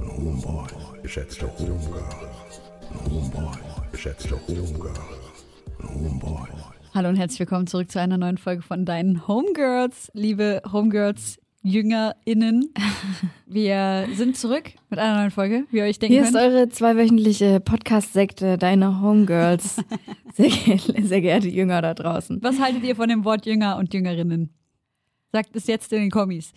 und Homeboys, geschätzte Homegirls und Homeboys, geschätzte Homegirls und Homeboys. Hallo und herzlich willkommen zurück zu einer neuen Folge von deinen Homegirls, liebe Homegirls. JüngerInnen. Wir sind zurück mit einer neuen Folge, wie ihr euch denken Hier könnt. ist eure zweiwöchentliche Podcast-Sekte, deine Homegirls. sehr, ge sehr geehrte Jünger da draußen. Was haltet ihr von dem Wort Jünger und Jüngerinnen? Sagt es jetzt in den Kommis.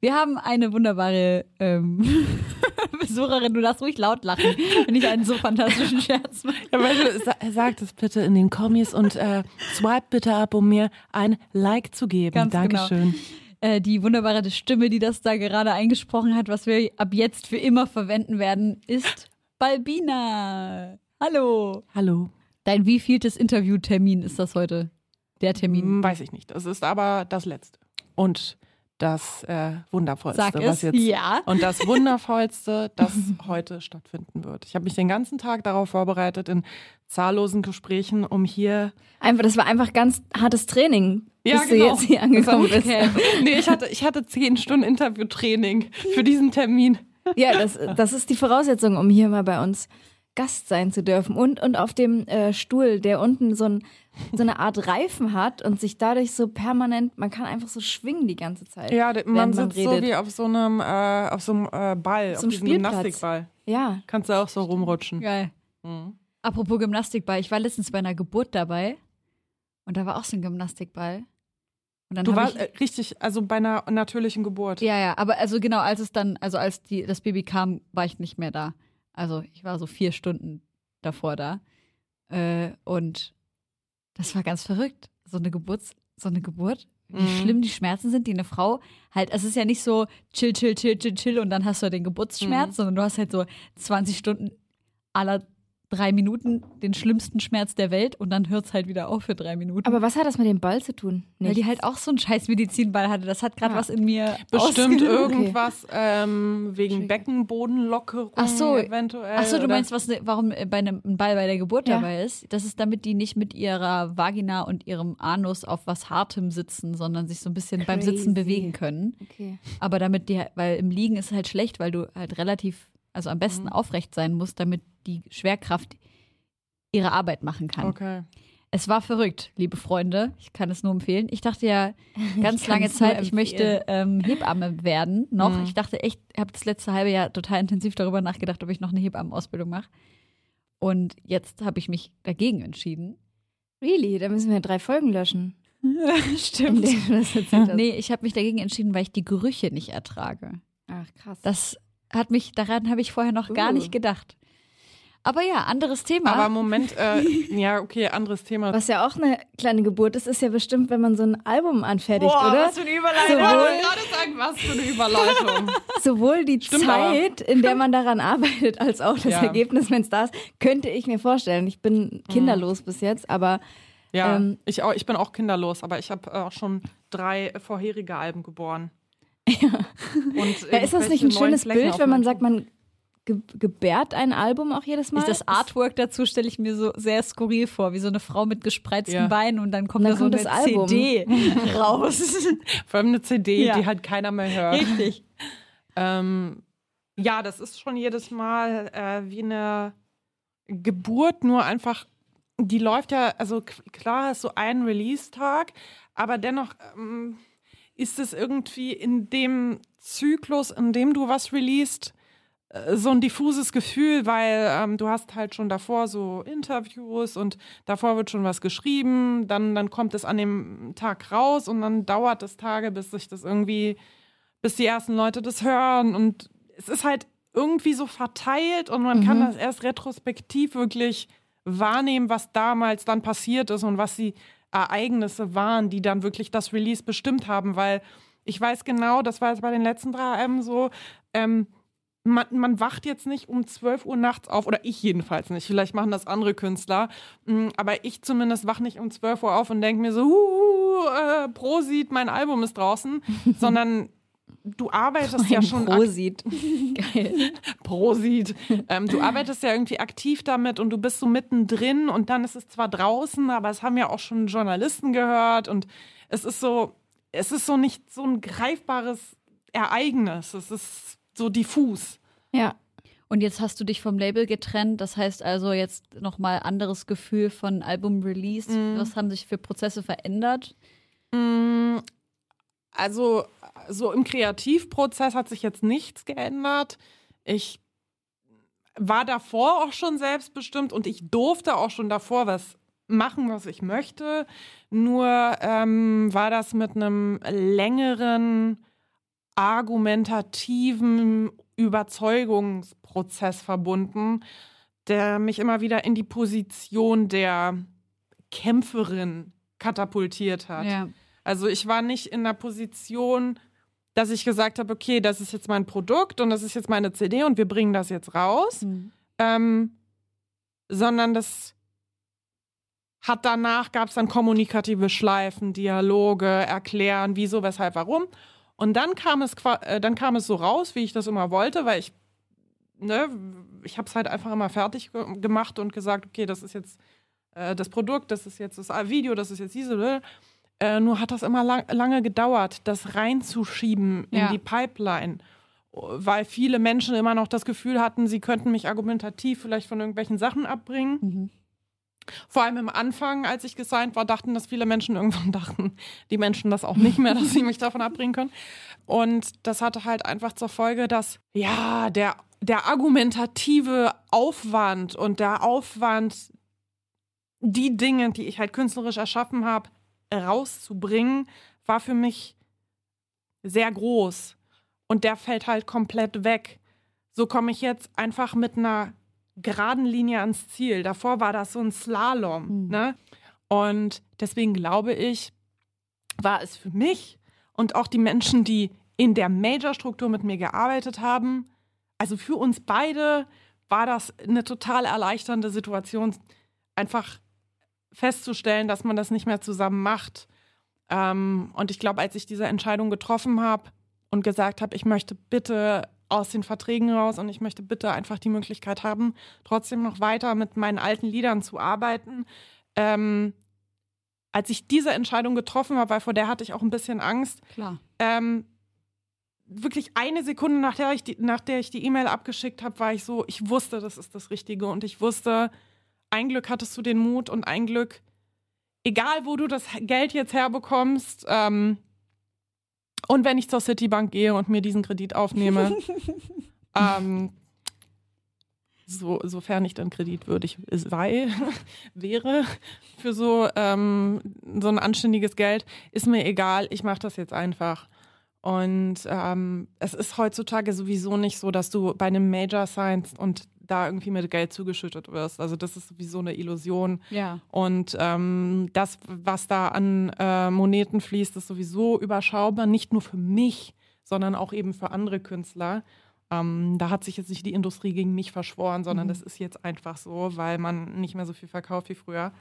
Wir haben eine wunderbare ähm, Besucherin. Du darfst ruhig laut lachen, wenn ich einen so fantastischen Scherz mache. Ja, weißt du, sa sagt es bitte in den Kommis und äh, swipe bitte ab, um mir ein Like zu geben. Ganz Dankeschön. Genau. Die wunderbare Stimme, die das da gerade eingesprochen hat, was wir ab jetzt für immer verwenden werden, ist Balbina. Hallo. Hallo. Dein wievieltes Interviewtermin ist das heute? Der Termin. Hm, weiß ich nicht. Das ist aber das Letzte. Und das äh, Wundervollste, Sag was jetzt. Ja. Und das Wundervollste, das heute stattfinden wird. Ich habe mich den ganzen Tag darauf vorbereitet, in zahllosen Gesprächen, um hier. Einfach, das war einfach ganz hartes Training, Ja, bis genau. du jetzt hier angekommen bist. Nee, ich hatte, ich hatte zehn Stunden Interviewtraining für diesen Termin. Ja, das, das ist die Voraussetzung, um hier mal bei uns Gast sein zu dürfen. Und, und auf dem äh, Stuhl, der unten so, ein, so eine Art Reifen hat und sich dadurch so permanent, man kann einfach so schwingen die ganze Zeit. Ja, man während sitzt so redet. wie auf so einem, äh, auf so einem äh, Ball, So auf einem diesem Spielplatz. Gymnastikball. Ja, Kannst du auch so rumrutschen. Geil. Mhm. Apropos Gymnastikball, ich war letztens bei einer Geburt dabei und da war auch so ein Gymnastikball. Und dann Du warst äh, richtig, also bei einer natürlichen Geburt. Ja, ja, aber also genau, als es dann, also als die, das Baby kam, war ich nicht mehr da. Also ich war so vier Stunden davor da. Äh, und das war ganz verrückt. So eine Geburt, so eine Geburt, wie Mhm. schlimm die Schmerzen sind, die eine Frau halt, es ist ja nicht so chill, chill, chill, chill, chill und dann hast du den Geburtsschmerz, Mhm. sondern du hast halt so 20 Stunden aller drei Minuten den schlimmsten Schmerz der Welt und dann hört es halt wieder auf für drei Minuten. aber was hat das mit dem Ball zu tun? weil die Nichts. halt auch so einen scheiß Medizinball hatte. Das hat gerade Ah. was in mir Bestimmt ausgelöst. irgendwas ähm, wegen. Beckenbodenlockerung Ach so. eventuell. Ach so, du oder- meinst, was, warum äh, bei einem ein Ball bei der Geburt Ja. dabei ist? Das ist, damit die nicht mit ihrer Vagina und ihrem Anus auf was Hartem sitzen, sondern sich so ein bisschen beim Sitzen Crazy. bewegen können. Okay. Aber damit die, weil im Liegen ist es halt schlecht, weil du halt relativ, also am besten Mhm. aufrecht sein musst, damit die Schwerkraft ihre Arbeit machen kann. Okay. Es war verrückt, liebe Freunde. Ich kann es nur empfehlen. Ich dachte ja ganz lange Zeit, ich möchte ähm, Hebamme werden. Noch. Mhm. Ich dachte echt, habe das letzte halbe Jahr total intensiv darüber nachgedacht, ob ich noch eine Hebammenausbildung mache. Und jetzt habe ich mich dagegen entschieden. Really? Da müssen wir drei Folgen löschen. in Stimmt. Nee, ich habe mich dagegen entschieden, weil ich die Gerüche nicht ertrage. Ach, krass. Das hat mich, daran habe ich vorher noch gar Uh. nicht gedacht. Aber ja, anderes Thema. Aber Moment, äh, ja, okay, anderes Thema. Was ja auch eine kleine Geburt ist, ist ja bestimmt, wenn man so ein Album anfertigt, oder? für eine Überleitung. Sowohl- Ich wollte gerade sagen, was für eine Überleitung. Sowohl die Stimmt Zeit, in der man daran arbeitet, als auch das Ja. Ergebnis, wenn es da ist, könnte ich mir vorstellen. Ich bin kinderlos bis jetzt, aber Ja, Ähm, ich, auch, ich bin auch kinderlos, aber ich habe äh, auch schon drei vorherige Alben geboren. Und Ja, ist das nicht ein schönes Flecken Bild, wenn man sagt, man ge gebärt ein Album auch jedes Mal? Das Artwork dazu stelle ich mir so sehr skurril vor, wie so eine Frau mit gespreizten Ja. Beinen und dann kommt Und da dann so kommt eine das Album. CD raus. Vor allem eine CD, Ja. die halt keiner mehr hört. Richtig. Ähm, ja, das ist schon jedes Mal äh, wie eine Geburt, nur einfach, die läuft ja, also klar ist so ein Release-Tag, aber dennoch ähm, ist es irgendwie in dem Zyklus, in dem du was releast, äh, so ein diffuses Gefühl, weil ähm, du hast halt schon davor so Interviews und davor wird schon was geschrieben, dann, dann kommt es an dem Tag raus und dann dauert es Tage, bis sich das irgendwie bis die ersten Leute das hören. Und es ist halt irgendwie so verteilt und man kann das erst retrospektiv wirklich wahrnehmen, was damals dann passiert ist und was die Ereignisse waren, die dann wirklich das Release bestimmt haben. Weil ich weiß genau, das war jetzt bei den letzten drei AM so, ähm, man, man wacht jetzt nicht um 12 Uhr nachts auf, oder ich jedenfalls nicht, vielleicht machen das andere Künstler, Mm, aber ich zumindest wach nicht um 12 Uhr auf und denke mir so, uh, äh, Prosit, mein Album ist draußen, sondern du arbeitest ja schon Prosit. Geil. Prosit. Ähm, du arbeitest ja irgendwie aktiv damit und du bist so mittendrin und dann ist es zwar draußen, aber es haben ja auch schon Journalisten gehört und es ist so, es ist so nicht so ein greifbares Ereignis. Es ist so diffus. Ja. Und jetzt hast du dich vom Label getrennt, das heißt also jetzt nochmal anderes Gefühl von Album-Release. Mhm. Was haben sich für Prozesse verändert? Mm, Also, so im Kreativprozess hat sich jetzt nichts geändert. Ich war davor auch schon selbstbestimmt und ich durfte auch schon davor was machen, was ich möchte. Nur ähm, war das mit einem längeren, argumentativen Überzeugungsprozess verbunden, der mich immer wieder in die Position der Kämpferin katapultiert hat. Ja. Also ich war nicht in der Position, dass ich gesagt habe, okay, das ist jetzt mein Produkt und das ist jetzt meine CD und wir bringen das jetzt raus, Mhm. ähm, sondern das hat danach, gab es dann kommunikative Schleifen, Dialoge, erklären, wieso, weshalb, warum. Und dann kam es, äh, dann kam es so raus, wie ich das immer wollte, weil ich, ne, ich habe es halt einfach immer fertig ge gemacht und gesagt, okay, das ist jetzt äh, das Produkt, das ist jetzt das Video, das ist jetzt diese. Äh, nur hat das immer lang, lange gedauert, das reinzuschieben in Ja. die Pipeline. Weil viele Menschen immer noch das Gefühl hatten, sie könnten mich argumentativ vielleicht von irgendwelchen Sachen abbringen. Mhm. Vor allem am Anfang, als ich gesigned war, dachten das viele Menschen irgendwann dachten, die Menschen das auch nicht mehr, dass sie mich davon abbringen können. Und das hatte halt einfach zur Folge, dass ja, der, der argumentative Aufwand und der Aufwand, die Dinge, die ich halt künstlerisch erschaffen habe, rauszubringen, war für mich sehr groß. Und der fällt halt komplett weg. So komme ich jetzt einfach mit einer geraden Linie ans Ziel. Davor war das so ein Slalom. Mhm. Ne? Und deswegen glaube ich, war es für mich und auch die Menschen, die in der Major-Struktur mit mir gearbeitet haben, also für uns beide war das eine total erleichternde Situation, einfach festzustellen, dass man das nicht mehr zusammen macht. Ähm, und ich glaube, als ich diese Entscheidung getroffen habe und gesagt habe, ich möchte bitte aus den Verträgen raus und ich möchte bitte einfach die Möglichkeit haben, trotzdem noch weiter mit meinen alten Liedern zu arbeiten. Ähm, als ich diese Entscheidung getroffen habe, weil vor der hatte ich auch ein bisschen Angst, Klar. ähm, wirklich eine Sekunde nach der ich die, nach der ich die E-Mail abgeschickt habe, war ich so, ich wusste, das ist das Richtige und ich wusste, ein Glück hattest du den Mut und ein Glück, egal wo du das Geld jetzt herbekommst, ähm, und wenn ich zur Citibank gehe und mir diesen Kredit aufnehme, ähm, so, sofern ich dann kreditwürdig sei, wäre für so, ähm, so ein anständiges Geld, ist mir egal, ich mache das jetzt einfach. Und ähm, es ist heutzutage sowieso nicht so, dass du bei einem Major signst und da irgendwie mit Geld zugeschüttet wirst. Also das ist sowieso eine Illusion. Ja. Und ähm, das, was da an äh, Moneten fließt, ist sowieso überschaubar, nicht nur für mich, sondern auch eben für andere Künstler. Ähm, da hat sich jetzt nicht die Industrie gegen mich verschworen, sondern das ist jetzt einfach so, weil man nicht mehr so viel verkauft wie früher.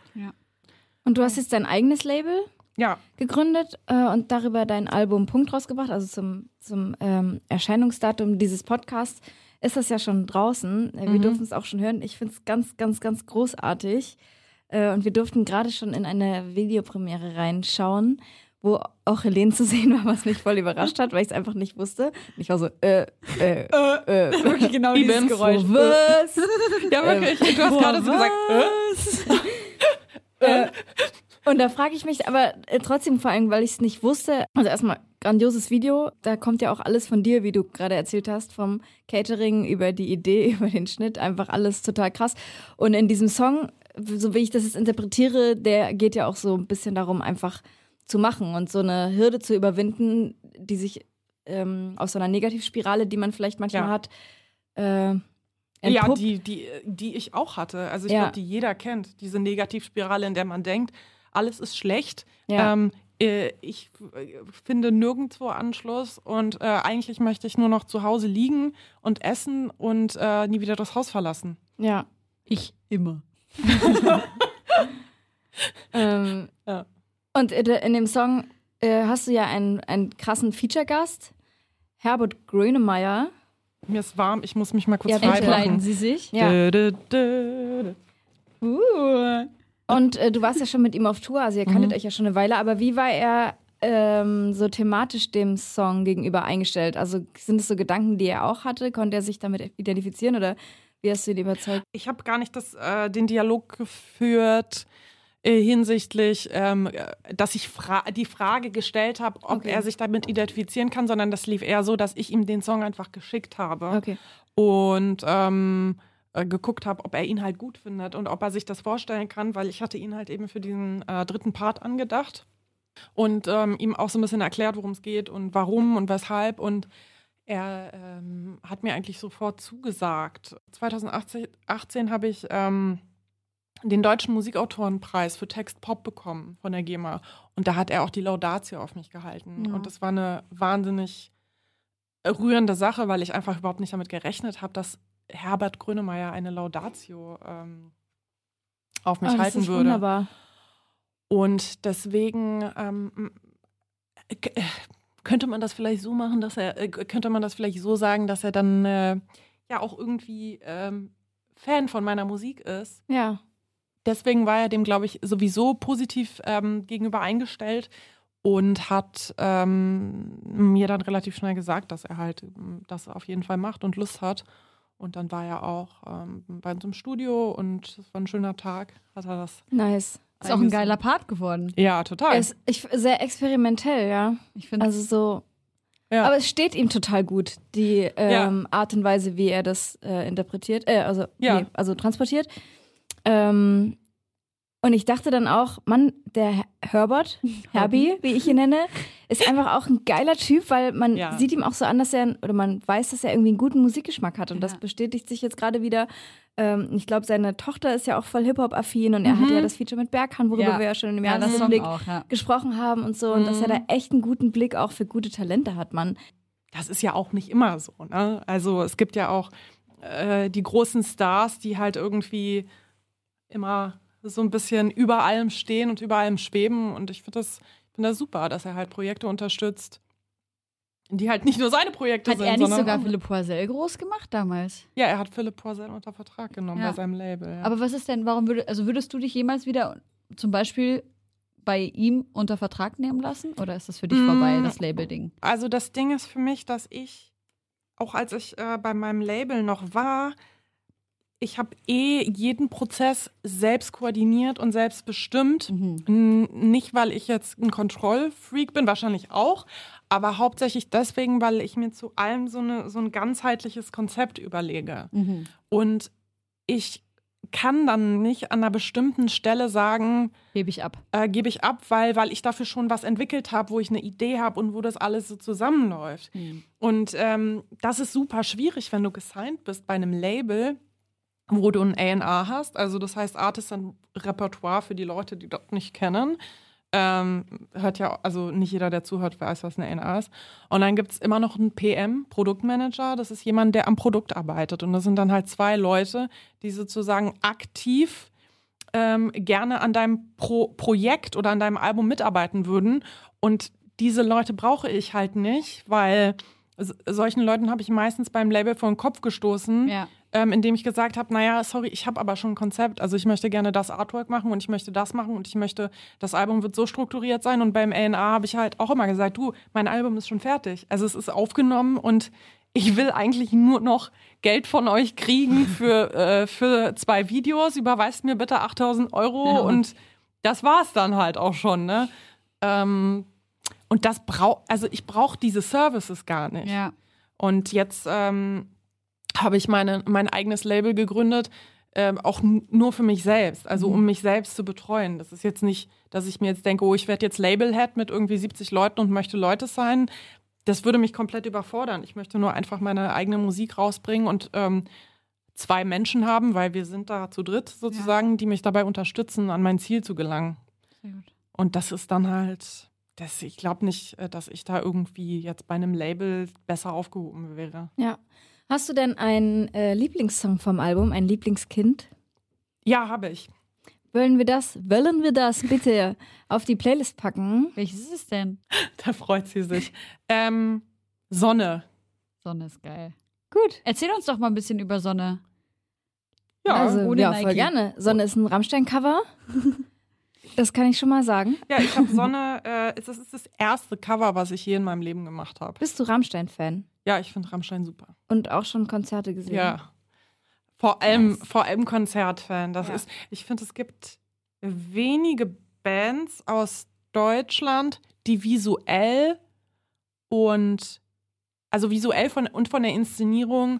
Und du hast jetzt dein eigenes Label? Ja, gegründet äh, und darüber dein Album Punkt rausgebracht, also zum, zum ähm, Erscheinungsdatum dieses Podcasts ist das ja schon draußen. Äh, Wir Mhm. durften es auch schon hören. Ich finde es ganz, ganz, ganz großartig. Äh, und wir durften gerade schon in eine Videopremiere reinschauen, wo auch Helene zu sehen war, was mich voll überrascht hat, weil ich es einfach nicht wusste. Und ich war so, äh, äh, äh, wirklich genau Ich dieses. Geräusch. So, Was? ja wirklich. du hast gerade so gesagt, äh? äh, und da frage ich mich aber äh, trotzdem vor allem, weil ich es nicht wusste. Also erstmal grandioses Video. Da kommt ja auch alles von dir, wie du gerade erzählt hast, vom Catering über die Idee, über den Schnitt, einfach alles total krass. Und in diesem Song, so wie ich das jetzt interpretiere, der geht ja auch so ein bisschen darum, einfach zu machen und so eine Hürde zu überwinden, die sich ähm, aus so einer Negativspirale, die man vielleicht manchmal Ja. hat, äh, Ja, entpuppt. die, die, die ich auch hatte. Also ich Ja. glaube, die jeder kennt. Diese Negativspirale, in der man denkt, alles ist schlecht. Ja. Ähm, äh, ich äh, finde nirgendwo Anschluss und äh, eigentlich möchte ich nur noch zu Hause liegen und essen und äh, nie wieder das Haus verlassen. ja. Ich immer. Ähm, Ja. Und in de- in dem Song äh, hast du ja einen, einen krassen Feature-Gast, Herbert Grönemeyer. Mir ist warm, ich muss mich mal kurz Ja, frei Entkleiden machen. Sie sich? Ja. Dö, dö, dö. Uh. Und äh, du warst ja schon mit ihm auf Tour, also ihr kanntet Mhm. euch ja schon eine Weile, aber wie war er ähm, so thematisch dem Song gegenüber eingestellt? Also sind es so Gedanken, die er auch hatte? Konnte er sich damit identifizieren oder wie hast du ihn überzeugt? Ich habe gar nicht das, äh, den Dialog geführt äh, hinsichtlich, ähm, äh, dass ich fra die Frage gestellt habe, ob Okay. er sich damit identifizieren kann, sondern das lief eher so, dass ich ihm den Song einfach geschickt habe Okay. und ähm, äh, geguckt habe, ob er ihn halt gut findet und ob er sich das vorstellen kann, weil ich hatte ihn halt eben für diesen äh, dritten Part angedacht und ähm, ihm auch so ein bisschen erklärt, worum es geht und warum und weshalb und er ähm, hat mir eigentlich sofort zugesagt. 2018 18 habe ich ähm, den Deutschen Musikautorenpreis für Text Pop bekommen von der GEMA. Und da hat er auch die Laudatio auf mich gehalten. Ja. Und das war eine wahnsinnig rührende Sache, weil ich einfach überhaupt nicht damit gerechnet habe, dass Herbert Grönemeyer eine Laudatio ähm, auf mich Oh, halten würde. wunderbar. Und deswegen ähm, äh, könnte man das vielleicht so machen, dass er, äh, könnte man das vielleicht so sagen, dass er dann äh, ja auch irgendwie ähm, Fan von meiner Musik ist. Ja. Deswegen war er dem, glaube ich, sowieso positiv ähm, gegenüber eingestellt und hat ähm, mir dann relativ schnell gesagt, dass er halt das auf jeden Fall macht und Lust hat. Und dann war er auch ähm, bei uns im Studio und es war ein schöner Tag. Hat er das? Nice. Ist auch ein geiler Part geworden. Ja, total. Er ist ich, sehr experimentell, ja. Ich finde Also so. Ja. Aber es steht ihm total gut, die ähm, Art und Weise, wie er das äh, interpretiert, äh, also, Ja. nee, also transportiert. Ähm, und ich dachte dann auch, Mann, der Her- Herbert, Herbie, wie ich ihn nenne, ist einfach auch ein geiler Typ, weil man Ja. sieht ihm auch so an, dass er, oder man weiß, dass er irgendwie einen guten Musikgeschmack hat. Und das Ja. bestätigt sich jetzt gerade wieder. Ähm, ich glaube, seine Tochter ist ja auch voll Hip-Hop-affin und er hatte ja das Feature mit Berghahn, worüber Ja. wir ja schon im ja, ersten das Song Blick auch, ja. gesprochen haben und so. Und dass er da echt einen guten Blick auch für gute Talente hat, Mann. das ist ja auch nicht immer so. Ne? Also es gibt ja auch äh, die großen Stars, die halt irgendwie immer so ein bisschen über allem stehen und über allem schweben. Und ich finde das, find das super, dass er halt Projekte unterstützt, die halt nicht nur seine Projekte Hat sind, er nicht sogar Philipp Poisel groß gemacht damals? ja, er hat Philipp Poisel unter Vertrag genommen Ja. bei seinem Label. Ja. Aber was ist denn, warum würde, also würdest du dich jemals wieder zum Beispiel bei ihm unter Vertrag nehmen lassen? Oder ist das für dich Mm. vorbei, das Label-Ding? Also das Ding ist für mich, dass ich, auch als ich äh, bei meinem Label noch war, ich habe eh jeden Prozess selbst koordiniert und selbst bestimmt. Mhm. Nicht, weil ich jetzt ein Kontrollfreak bin, wahrscheinlich auch, aber hauptsächlich deswegen, weil ich mir zu allem so, eine, so ein ganzheitliches Konzept überlege. Mhm. Und ich kann dann nicht an einer bestimmten Stelle sagen, Hebe ich ab. äh, gebe ich ab, weil, weil ich dafür schon was entwickelt habe, wo ich eine Idee habe und wo das alles so zusammenläuft. Mhm. Und ähm, das ist super schwierig, wenn du gesigned bist bei einem Label, wo du ein A&R hast. Also das heißt Artisan Repertoire für die Leute, die das nicht kennen. Ähm, hört ja, also nicht jeder, der zuhört, weiß, was eine A&R ist. Und dann gibt es immer noch einen PM, Produktmanager. Das ist jemand, der am Produkt arbeitet. Und das sind dann halt zwei Leute, die sozusagen aktiv ähm, gerne an deinem Pro Projekt oder an deinem Album mitarbeiten würden. Und diese Leute brauche ich halt nicht, weil solchen Leuten habe ich meistens beim Label vor den Kopf gestoßen, Ja. Ähm, indem ich gesagt habe, naja, sorry, ich habe aber schon ein Konzept. Also ich möchte gerne das Artwork machen und ich möchte das machen und ich möchte, das Album wird so strukturiert sein. Und beim A&R habe ich halt auch immer gesagt, du, mein Album ist schon fertig. Also es ist aufgenommen und ich will eigentlich nur noch Geld von euch kriegen für, äh, für zwei Videos. Überweist mir bitte 8000 Euro Ja. und das war's dann halt auch schon. Ne? Ähm, und das braucht, also ich brauche diese Services gar nicht. Ja. Und jetzt ähm, habe ich meine, mein eigenes Label gegründet, ähm, auch nur für mich selbst, also um mich selbst zu betreuen. Das ist jetzt nicht, dass ich mir jetzt denke, oh, ich werde jetzt Labelhead mit irgendwie 70 Leuten und möchte Leute sein. Das würde mich komplett überfordern. Ich möchte nur einfach meine eigene Musik rausbringen und ähm, zwei Menschen haben, weil wir sind da zu dritt sozusagen, die mich dabei unterstützen, an mein Ziel zu gelangen. Sehr gut. Und das ist dann halt, das, ich glaube nicht, äh, dass ich da irgendwie jetzt bei einem Label besser aufgehoben wäre. Ja. Hast du denn einen äh, Lieblingssong vom Album, ein Lieblingskind? Ja, habe ich. Wollen wir das, wollen wir das bitte auf die Playlist packen? Welches ist es denn? Da freut sie sich. ähm, Sonne. Sonne ist geil. Gut. Erzähl uns doch mal ein bisschen über Sonne. Ja, also, ohne ja, Nike. voll gerne. Sonne ist ein Rammstein-Cover. Das kann ich schon mal sagen. ja ich habe Sonne. Äh, das ist das erste Cover, was ich je in meinem Leben gemacht habe. Bist du Rammstein-Fan? Ja, ich finde Rammstein super. Und auch schon Konzerte gesehen? Ja. Vor allem, Nice. vor allem Konzertfan. Das Ja. ist, ich finde, es gibt wenige Bands aus Deutschland, die visuell und also visuell von, und von der Inszenierung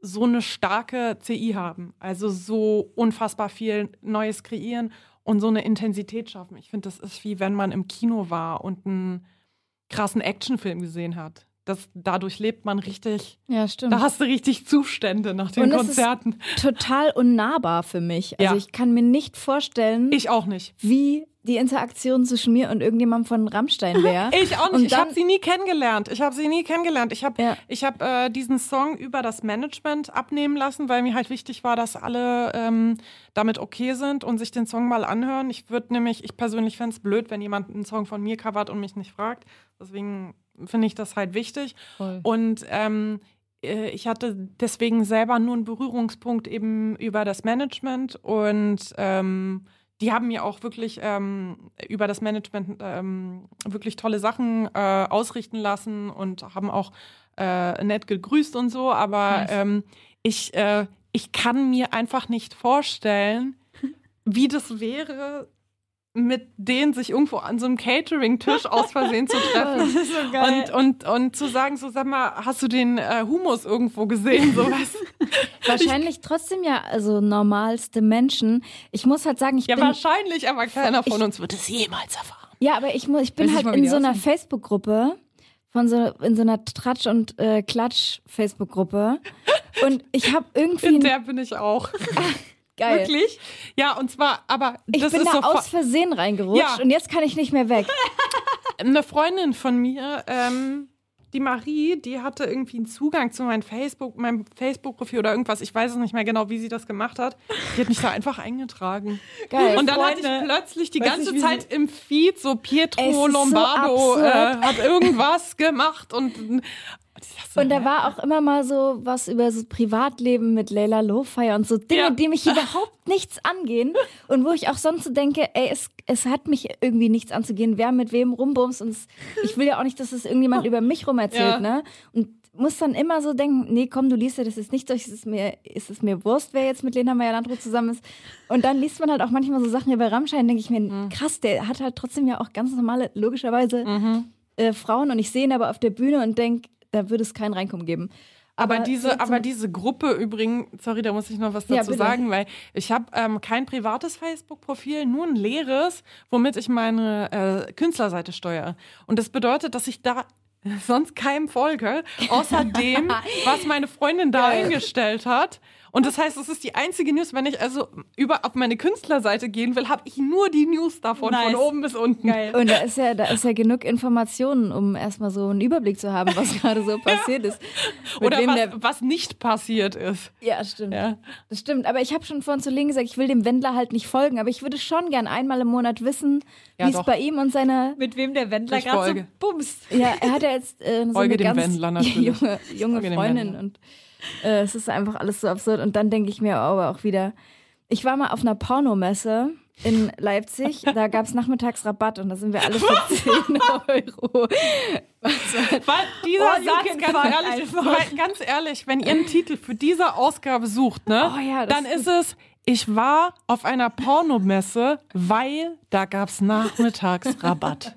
so eine starke CI haben. Also so unfassbar viel Neues kreieren und so eine Intensität schaffen. Ich finde, das ist wie wenn man im Kino war und einen krassen Actionfilm gesehen hat. Das, dadurch lebt man richtig, Ja, stimmt. da hast du richtig Zustände nach den Und es ist- Konzerten. Total unnahbar für mich. Also Ja. ich kann mir nicht vorstellen, Ich auch nicht. wie die Interaktion zwischen mir und irgendjemandem von Rammstein wäre. Ich auch nicht. Ich habe sie nie kennengelernt. Ich habe sie nie kennengelernt. Ich habe Ja. ich hab, äh, diesen Song über das Management abnehmen lassen, weil mir halt wichtig war, dass alle ähm, damit okay sind und sich den Song mal anhören. Ich würde nämlich, ich persönlich fände es blöd, wenn jemand einen Song von mir covert und mich nicht fragt. Deswegen finde ich das halt wichtig. Voll. Und ähm, äh, ich hatte deswegen selber nur einen Berührungspunkt eben über das Management und ähm, die haben mir auch wirklich ähm, über das Management ähm, wirklich tolle Sachen äh, ausrichten lassen und haben auch äh, nett gegrüßt und so. Aber ähm, ich, äh, ich kann mir einfach nicht vorstellen, wie das wäre, mit denen sich irgendwo an so einem Catering-Tisch aus Versehen zu treffen. ist so Und, und, und zu sagen, so sag mal, hast du den äh, Humus irgendwo gesehen? Sowas. Wahrscheinlich trotzdem ja, also normalste Menschen. Ich muss halt sagen, ich ja, bin. wahrscheinlich, aber keiner von Ich- uns wird es jemals erfahren. Ja, aber ich, muss, ich bin Weiß ich halt in so einer. Facebook-Gruppe, von so, in so einer Tratsch- und äh, Klatsch-Facebook-Gruppe. Und ich habe irgendwie. In der bin ich auch. Geil. Wirklich? Ja, und zwar, aber Ich das bin ist da so aus Versehen reingerutscht Ja. und jetzt kann ich nicht mehr weg. eine Freundin von mir, ähm, die Marie, die hatte irgendwie einen Zugang zu meinem Facebook, meinem Facebook-Profil oder irgendwas. Ich weiß es nicht mehr genau, wie sie das gemacht hat. Die hat mich da einfach eingetragen. Geil. Und dann hatte ich Freunde. plötzlich die ganze wie Zeit im Feed so Pietro ist so Lombardo äh, hat irgendwas gemacht und, und so, da war auch immer mal so was über so Privatleben mit Leila Lofire und so Dinge, Ja. die mich überhaupt nichts angehen. Und wo ich auch sonst so denke, ey, es, es hat mich irgendwie nichts anzugehen, wer mit wem rumbumst. Und es, ich will ja auch nicht, dass es irgendjemand über mich rum erzählt, Ja. ne? Und muss dann immer so denken, nee, komm, du liest ja das jetzt nicht es ist mir, es ist mir Wurst, wer jetzt mit Lena Meyer-Landrut zusammen ist. Und dann liest man halt auch manchmal so Sachen über Rammstein, denke ich mir, Mhm. krass, der hat halt trotzdem ja auch ganz normale, logischerweise, äh, Frauen und ich sehe ihn aber auf der Bühne und denke, da würde es kein Reinkommen geben. Aber, diese, so zum- aber diese Gruppe übrigens, sorry, da muss ich noch was Ja, dazu bitte. sagen, weil ich habe ähm, kein privates Facebook-Profil, nur ein leeres, womit ich meine äh, Künstlerseite steuere. Und das bedeutet, dass ich da sonst keinem folge, außer dem, was meine Freundin da eingestellt hat. Und das heißt, es ist die einzige News, wenn ich also über auf meine Künstlerseite gehen will, habe ich nur die News davon, Nice. von oben bis unten. Geil. Und da ist ja, da ist ja genug Informationen, um erstmal so einen Überblick zu haben, was gerade so passiert ist. Mit Oder wem was, der, was nicht passiert ist. ja, stimmt. Ja. Das stimmt. Aber ich habe schon vorhin zu Link gesagt, ich will dem Wendler halt nicht folgen, aber ich würde schon gern einmal im Monat wissen, Ja, wie es bei ihm und seiner Mit wem der Wendler gerade so bumst. Ja, er hat ja jetzt äh, so Folge eine dem ganz Wendler natürlich. junge, junge Folge dem Freundin Wendler. und äh, es ist einfach alles so absurd. Und dann denke ich mir aber auch wieder, ich war mal auf einer Pornomesse in Leipzig, da gab es Nachmittagsrabatt und da sind wir alle für 10 Euro. Weil dieser you Satz, ganz ehrlich, weil, ganz ehrlich, wenn ihr einen Titel für diese Ausgabe sucht, ne, Oh ja, dann ist es, ich war auf einer Pornomesse, weil da gab's Nachmittagsrabatt.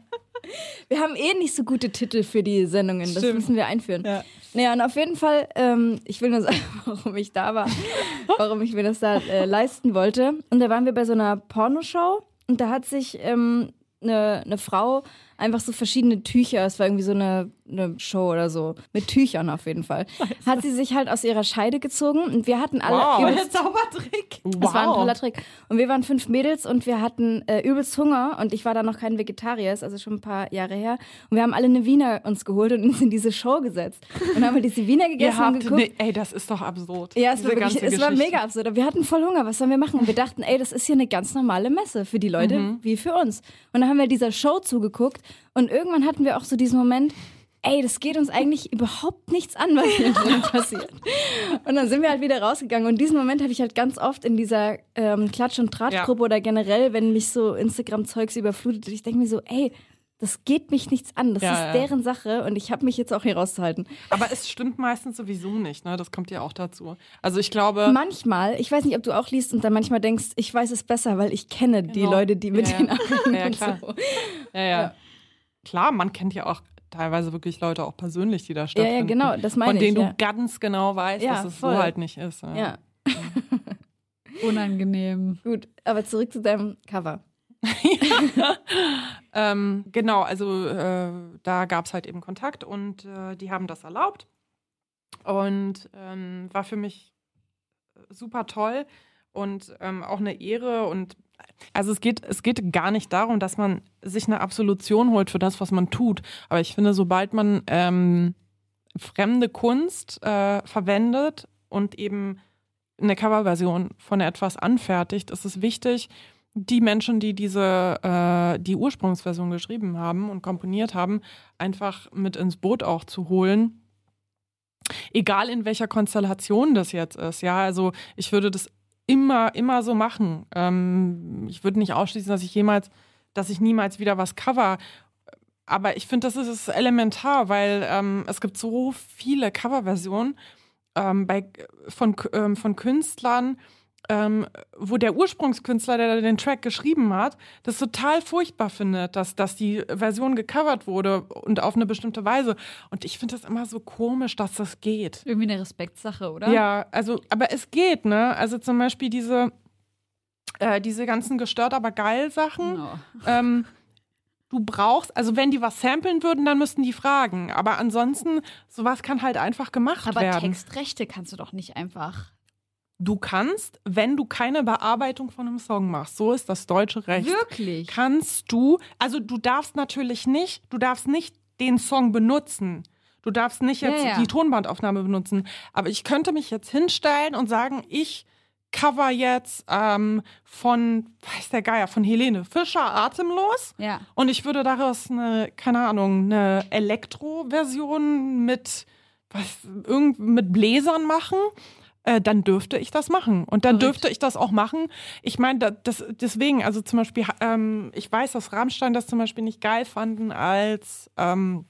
Wir haben eh nicht so gute Titel für die Sendungen, das Stimmt. müssen wir einführen. Ja. Naja, und auf jeden Fall, ähm, ich will nur sagen, warum ich da war, warum ich mir das da äh, leisten wollte. Und da waren wir bei so einer Pornoshow und da hat sich ähm, eine, eine Frau einfach so verschiedene Tücher, es war irgendwie so eine, eine Show oder so, mit Tüchern auf jeden Fall, hat sie sich halt aus ihrer Scheide gezogen und wir hatten alle Wow. übelst Der Zaubertrick. das war ein toller Trick. Und wir waren fünf Mädels und wir hatten äh, übelst Hunger und ich war da noch kein Vegetarier, ist also schon ein paar Jahre her. Und wir haben alle eine Wiener uns geholt und uns in diese Show gesetzt. Und haben wir diese Wiener gegessen und habt, geguckt. ne, ey, das ist doch absurd. ja, es war, wirklich, es war mega absurd. Wir hatten voll Hunger. Was sollen wir machen? Und wir dachten, ey, das ist hier eine ganz normale Messe für die Leute Mhm. wie für uns. Und dann haben wir dieser Show zugeguckt und irgendwann hatten wir auch so diesen Moment, ey, das geht uns eigentlich überhaupt nichts an, was hier drin passiert. Und dann sind wir halt wieder rausgegangen. Und diesen Moment habe ich halt ganz oft in dieser ähm, Klatsch- und Drahtgruppe oder generell, wenn mich so Instagram-Zeugs überflutet. Ich denke mir so, ey, das geht mich nichts an. Das Ja, ist ja. deren Sache und ich habe mich jetzt auch hier rauszuhalten. Aber es stimmt meistens sowieso nicht, ne? Das kommt ja auch dazu. Also ich glaube, Manchmal, ich weiß nicht, ob du auch liest und dann manchmal denkst, ich weiß es besser, weil ich kenne die Genau. Leute, die mit Ja, denen ja. arbeiten Ja, ja, und klar. so. ja, ja. Klar, man kennt ja auch teilweise wirklich Leute auch persönlich, die da Ja, stattfinden. ja, genau, das meine Von denen ich. du ganz genau weißt, Ja, dass es voll. so halt nicht ist. Ja. ja, Unangenehm. gut. Aber zurück zu deinem Cover. Ähm, genau, also äh, da gab es halt eben Kontakt und äh, die haben das erlaubt. Und ähm, war für mich super toll und ähm, auch eine Ehre. Und also es geht, es geht gar nicht darum, dass man sich eine Absolution holt für das, was man tut. Aber ich finde, sobald man ähm, fremde Kunst äh, verwendet und eben eine Coverversion von etwas anfertigt, ist es wichtig, die Menschen, die diese äh, die Ursprungsversion geschrieben haben und komponiert haben, einfach mit ins Boot auch zu holen. Egal in welcher Konstellation das jetzt ist, ja, also ich würde das immer, immer so machen. Ähm, ich würde nicht ausschließen, dass ich jemals, dass ich niemals wieder was cover. Aber ich finde, das ist es elementar, weil ähm, es gibt so viele Coverversionen ähm, bei, von, ähm, von Künstlern, ähm, wo der Ursprungskünstler, der den Track geschrieben hat, das total furchtbar findet, dass, dass die Version gecovert wurde und auf eine bestimmte Weise. Und ich finde das immer so komisch, dass das geht. Irgendwie eine Respektsache, oder? Ja, also, aber es geht, ne? Also zum Beispiel diese, äh, diese ganzen gestört, aber geil Sachen. Oh. Ähm, du brauchst, also wenn die was samplen würden, dann müssten die fragen. Aber ansonsten, sowas kann halt einfach gemacht Aber werden. Textrechte kannst du doch nicht einfach. Du kannst, wenn du keine Bearbeitung von einem Song machst, so ist das deutsche Recht, Wirklich? kannst du, also du darfst natürlich nicht, du darfst nicht den Song benutzen. Du darfst nicht jetzt Ja, ja. die Tonbandaufnahme benutzen. Aber ich könnte mich jetzt hinstellen und sagen, ich cover jetzt ähm, von, weiß der Geier, von Helene Fischer Atemlos. Ja. Und ich würde daraus eine, keine Ahnung, eine Elektro-Version mit, was, irgend, mit Bläsern machen. Äh, dann dürfte ich das machen. Und dann Korrekt. dürfte ich das auch machen. Ich meine, da, das, deswegen, also zum Beispiel, ähm, ich weiß, dass Rammstein das zum Beispiel nicht geil fanden, als ähm,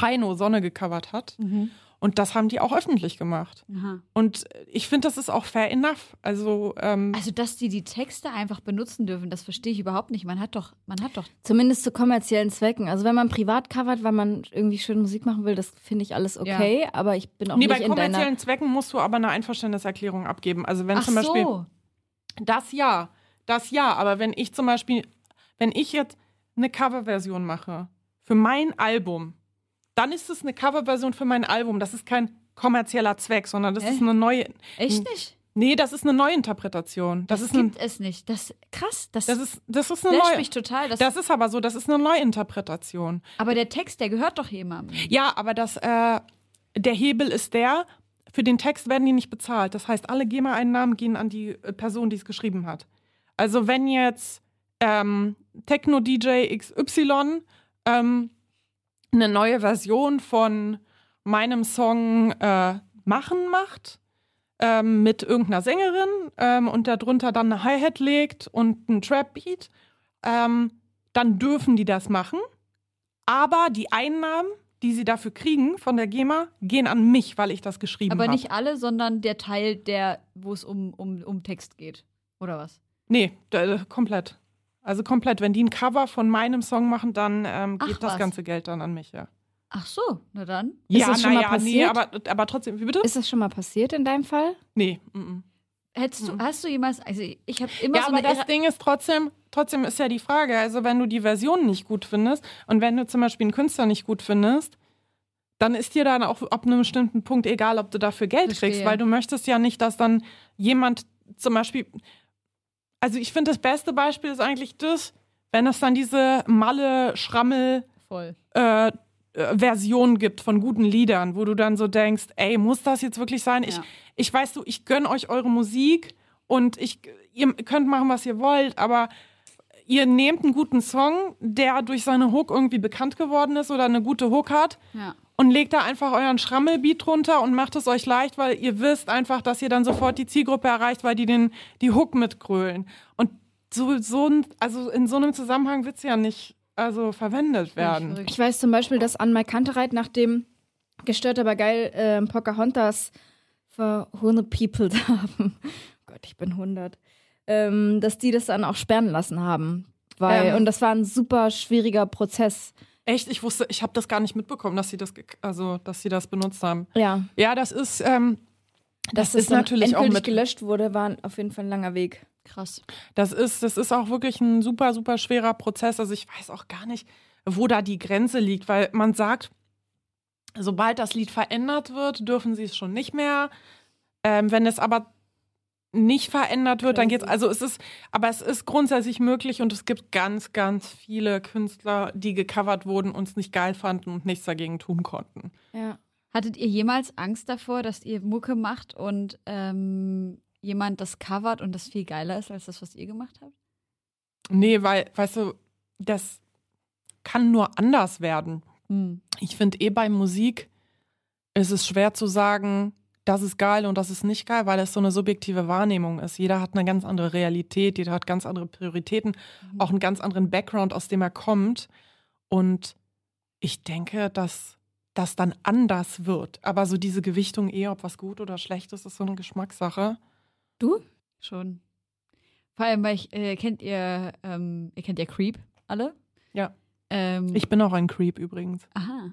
Heino Sonne gecovert hat. Mhm. Und das haben die auch öffentlich gemacht. Aha. Und ich finde, das ist auch fair enough. Also, ähm, Also, dass die die Texte einfach benutzen dürfen, das verstehe ich überhaupt nicht. Man hat doch, man hat doch. Zumindest zu kommerziellen Zwecken. Also wenn man privat covert, weil man irgendwie schön Musik machen will, das finde ich alles okay. Aber ich bin auch nee, bei nicht in deiner. kommerziellen Zwecken musst du aber eine Einverständniserklärung abgeben. Also wenn Ach zum Beispiel so. Das ja, das ja. Aber wenn ich zum Beispiel, wenn ich jetzt eine Coverversion mache für mein Album, dann ist es eine Coverversion für mein Album. Das ist kein kommerzieller Zweck, sondern das Hä? ist eine neue. Echt nicht? Nee, das ist eine Neuinterpretation. Das, Das, ist, ein, gibt es nicht. Das krass. Das, das ist, das ist eine neue. mich total. Das, Das ist aber so, das ist eine Neuinterpretation. aber der Text, der gehört doch jemandem. Ja, aber das, äh, der Hebel ist der, für den Text werden die nicht bezahlt. Das heißt, alle GEMA-Einnahmen gehen an die äh, Person, die es geschrieben hat. Also wenn jetzt ähm, Techno-DJ XY ähm, eine neue Version von meinem Song äh, Machen macht, ähm, mit irgendeiner Sängerin ähm, und darunter dann eine Hi-Hat legt und einen Trap-Beat, ähm, dann dürfen die das machen. Aber die Einnahmen, die sie dafür kriegen von der GEMA, gehen an mich, weil ich das geschrieben habe. Aber nicht alle, sondern der Teil, der, wo es um, um, um Text geht. Oder was? Nee, komplett. Also komplett. Wenn die ein Cover von meinem Song machen, dann ähm, Ach, geht das was. ganze Geld dann an mich, ja. Ach so, na dann. ja, das schon na mal ja, nee, passiert? aber, aber trotzdem, wie bitte? Ist das schon mal passiert in deinem Fall? nee. mm, mm. Hättest du, hast du jemals, also ich habe immer Ja, so aber das Irre- Ding ist trotzdem, trotzdem ist ja die Frage, also wenn du die Version nicht gut findest und wenn du zum Beispiel einen Künstler nicht gut findest, dann ist dir dann auch ab einem bestimmten Punkt egal, ob du dafür Geld Verstehe. kriegst, weil du möchtest ja nicht, dass dann jemand zum Beispiel, also ich finde das beste Beispiel ist eigentlich das, wenn es dann diese Malle, Schrammel, äh, äh, Version gibt von guten Liedern, wo du dann so denkst, ey, muss das jetzt wirklich sein? Ich, Ja. ich weiß du, ich gönn euch eure Musik und ich, ihr könnt machen, was ihr wollt, aber ihr nehmt einen guten Song, der durch seine Hook irgendwie bekannt geworden ist oder eine gute Hook hat Ja. Und legt da einfach euren Schrammelbeat drunter und macht es euch leicht, weil ihr wisst einfach, dass ihr dann sofort die Zielgruppe erreicht, weil die den die Hook mitgrölen. Und so, so ein- also in so einem Zusammenhang wird es ja nicht also verwendet werden. Ich weiß zum Beispiel, dass Anne Kantereit nach dem gestört, aber geil ähm, Pocahontas People haben. Gott, ich bin 100. Ähm, dass die das dann auch sperren lassen haben. Weil, Ähm. und das war ein super schwieriger Prozess. Echt, ich wusste, ich habe das gar nicht mitbekommen, dass sie das, also dass sie das benutzt haben. Ja. Ja, das ist, ähm, das, Dass ist natürlich auch mit, gelöscht wurde, war auf jeden Fall ein langer Weg. Krass. das ist, das ist auch wirklich ein super, super schwerer Prozess. Also ich weiß auch gar nicht, wo da die Grenze liegt, weil man sagt, sobald das Lied verändert wird, dürfen sie es schon nicht mehr. Ähm, wenn es aber nicht verändert wird, dann geht's. Also es ist, aber es ist grundsätzlich möglich und es gibt ganz, ganz viele Künstler, die gecovert wurden und es nicht geil fanden und nichts dagegen tun konnten. Ja. Hattet ihr jemals Angst davor, dass ihr Mucke macht und ähm, jemand das covert und das viel geiler ist als das, was ihr gemacht habt? Nee, weil, weißt du, das kann nur anders werden. Hm. Ich finde eh bei Musik ist es schwer zu sagen, das ist geil und das ist nicht geil, weil es so eine subjektive Wahrnehmung ist. Jeder hat eine ganz andere Realität, jeder hat ganz andere Prioritäten, auch einen ganz anderen Background, aus dem er kommt. Und ich denke, dass das dann anders wird. Aber so diese Gewichtung eh, ob was gut oder schlecht ist, ist so eine Geschmackssache. Du? Schon. Vor allem, weil ich, äh, kennt ihr, ähm, ihr kennt ja Creep alle? Ja. Ähm, Ich bin auch ein Creep übrigens. aha.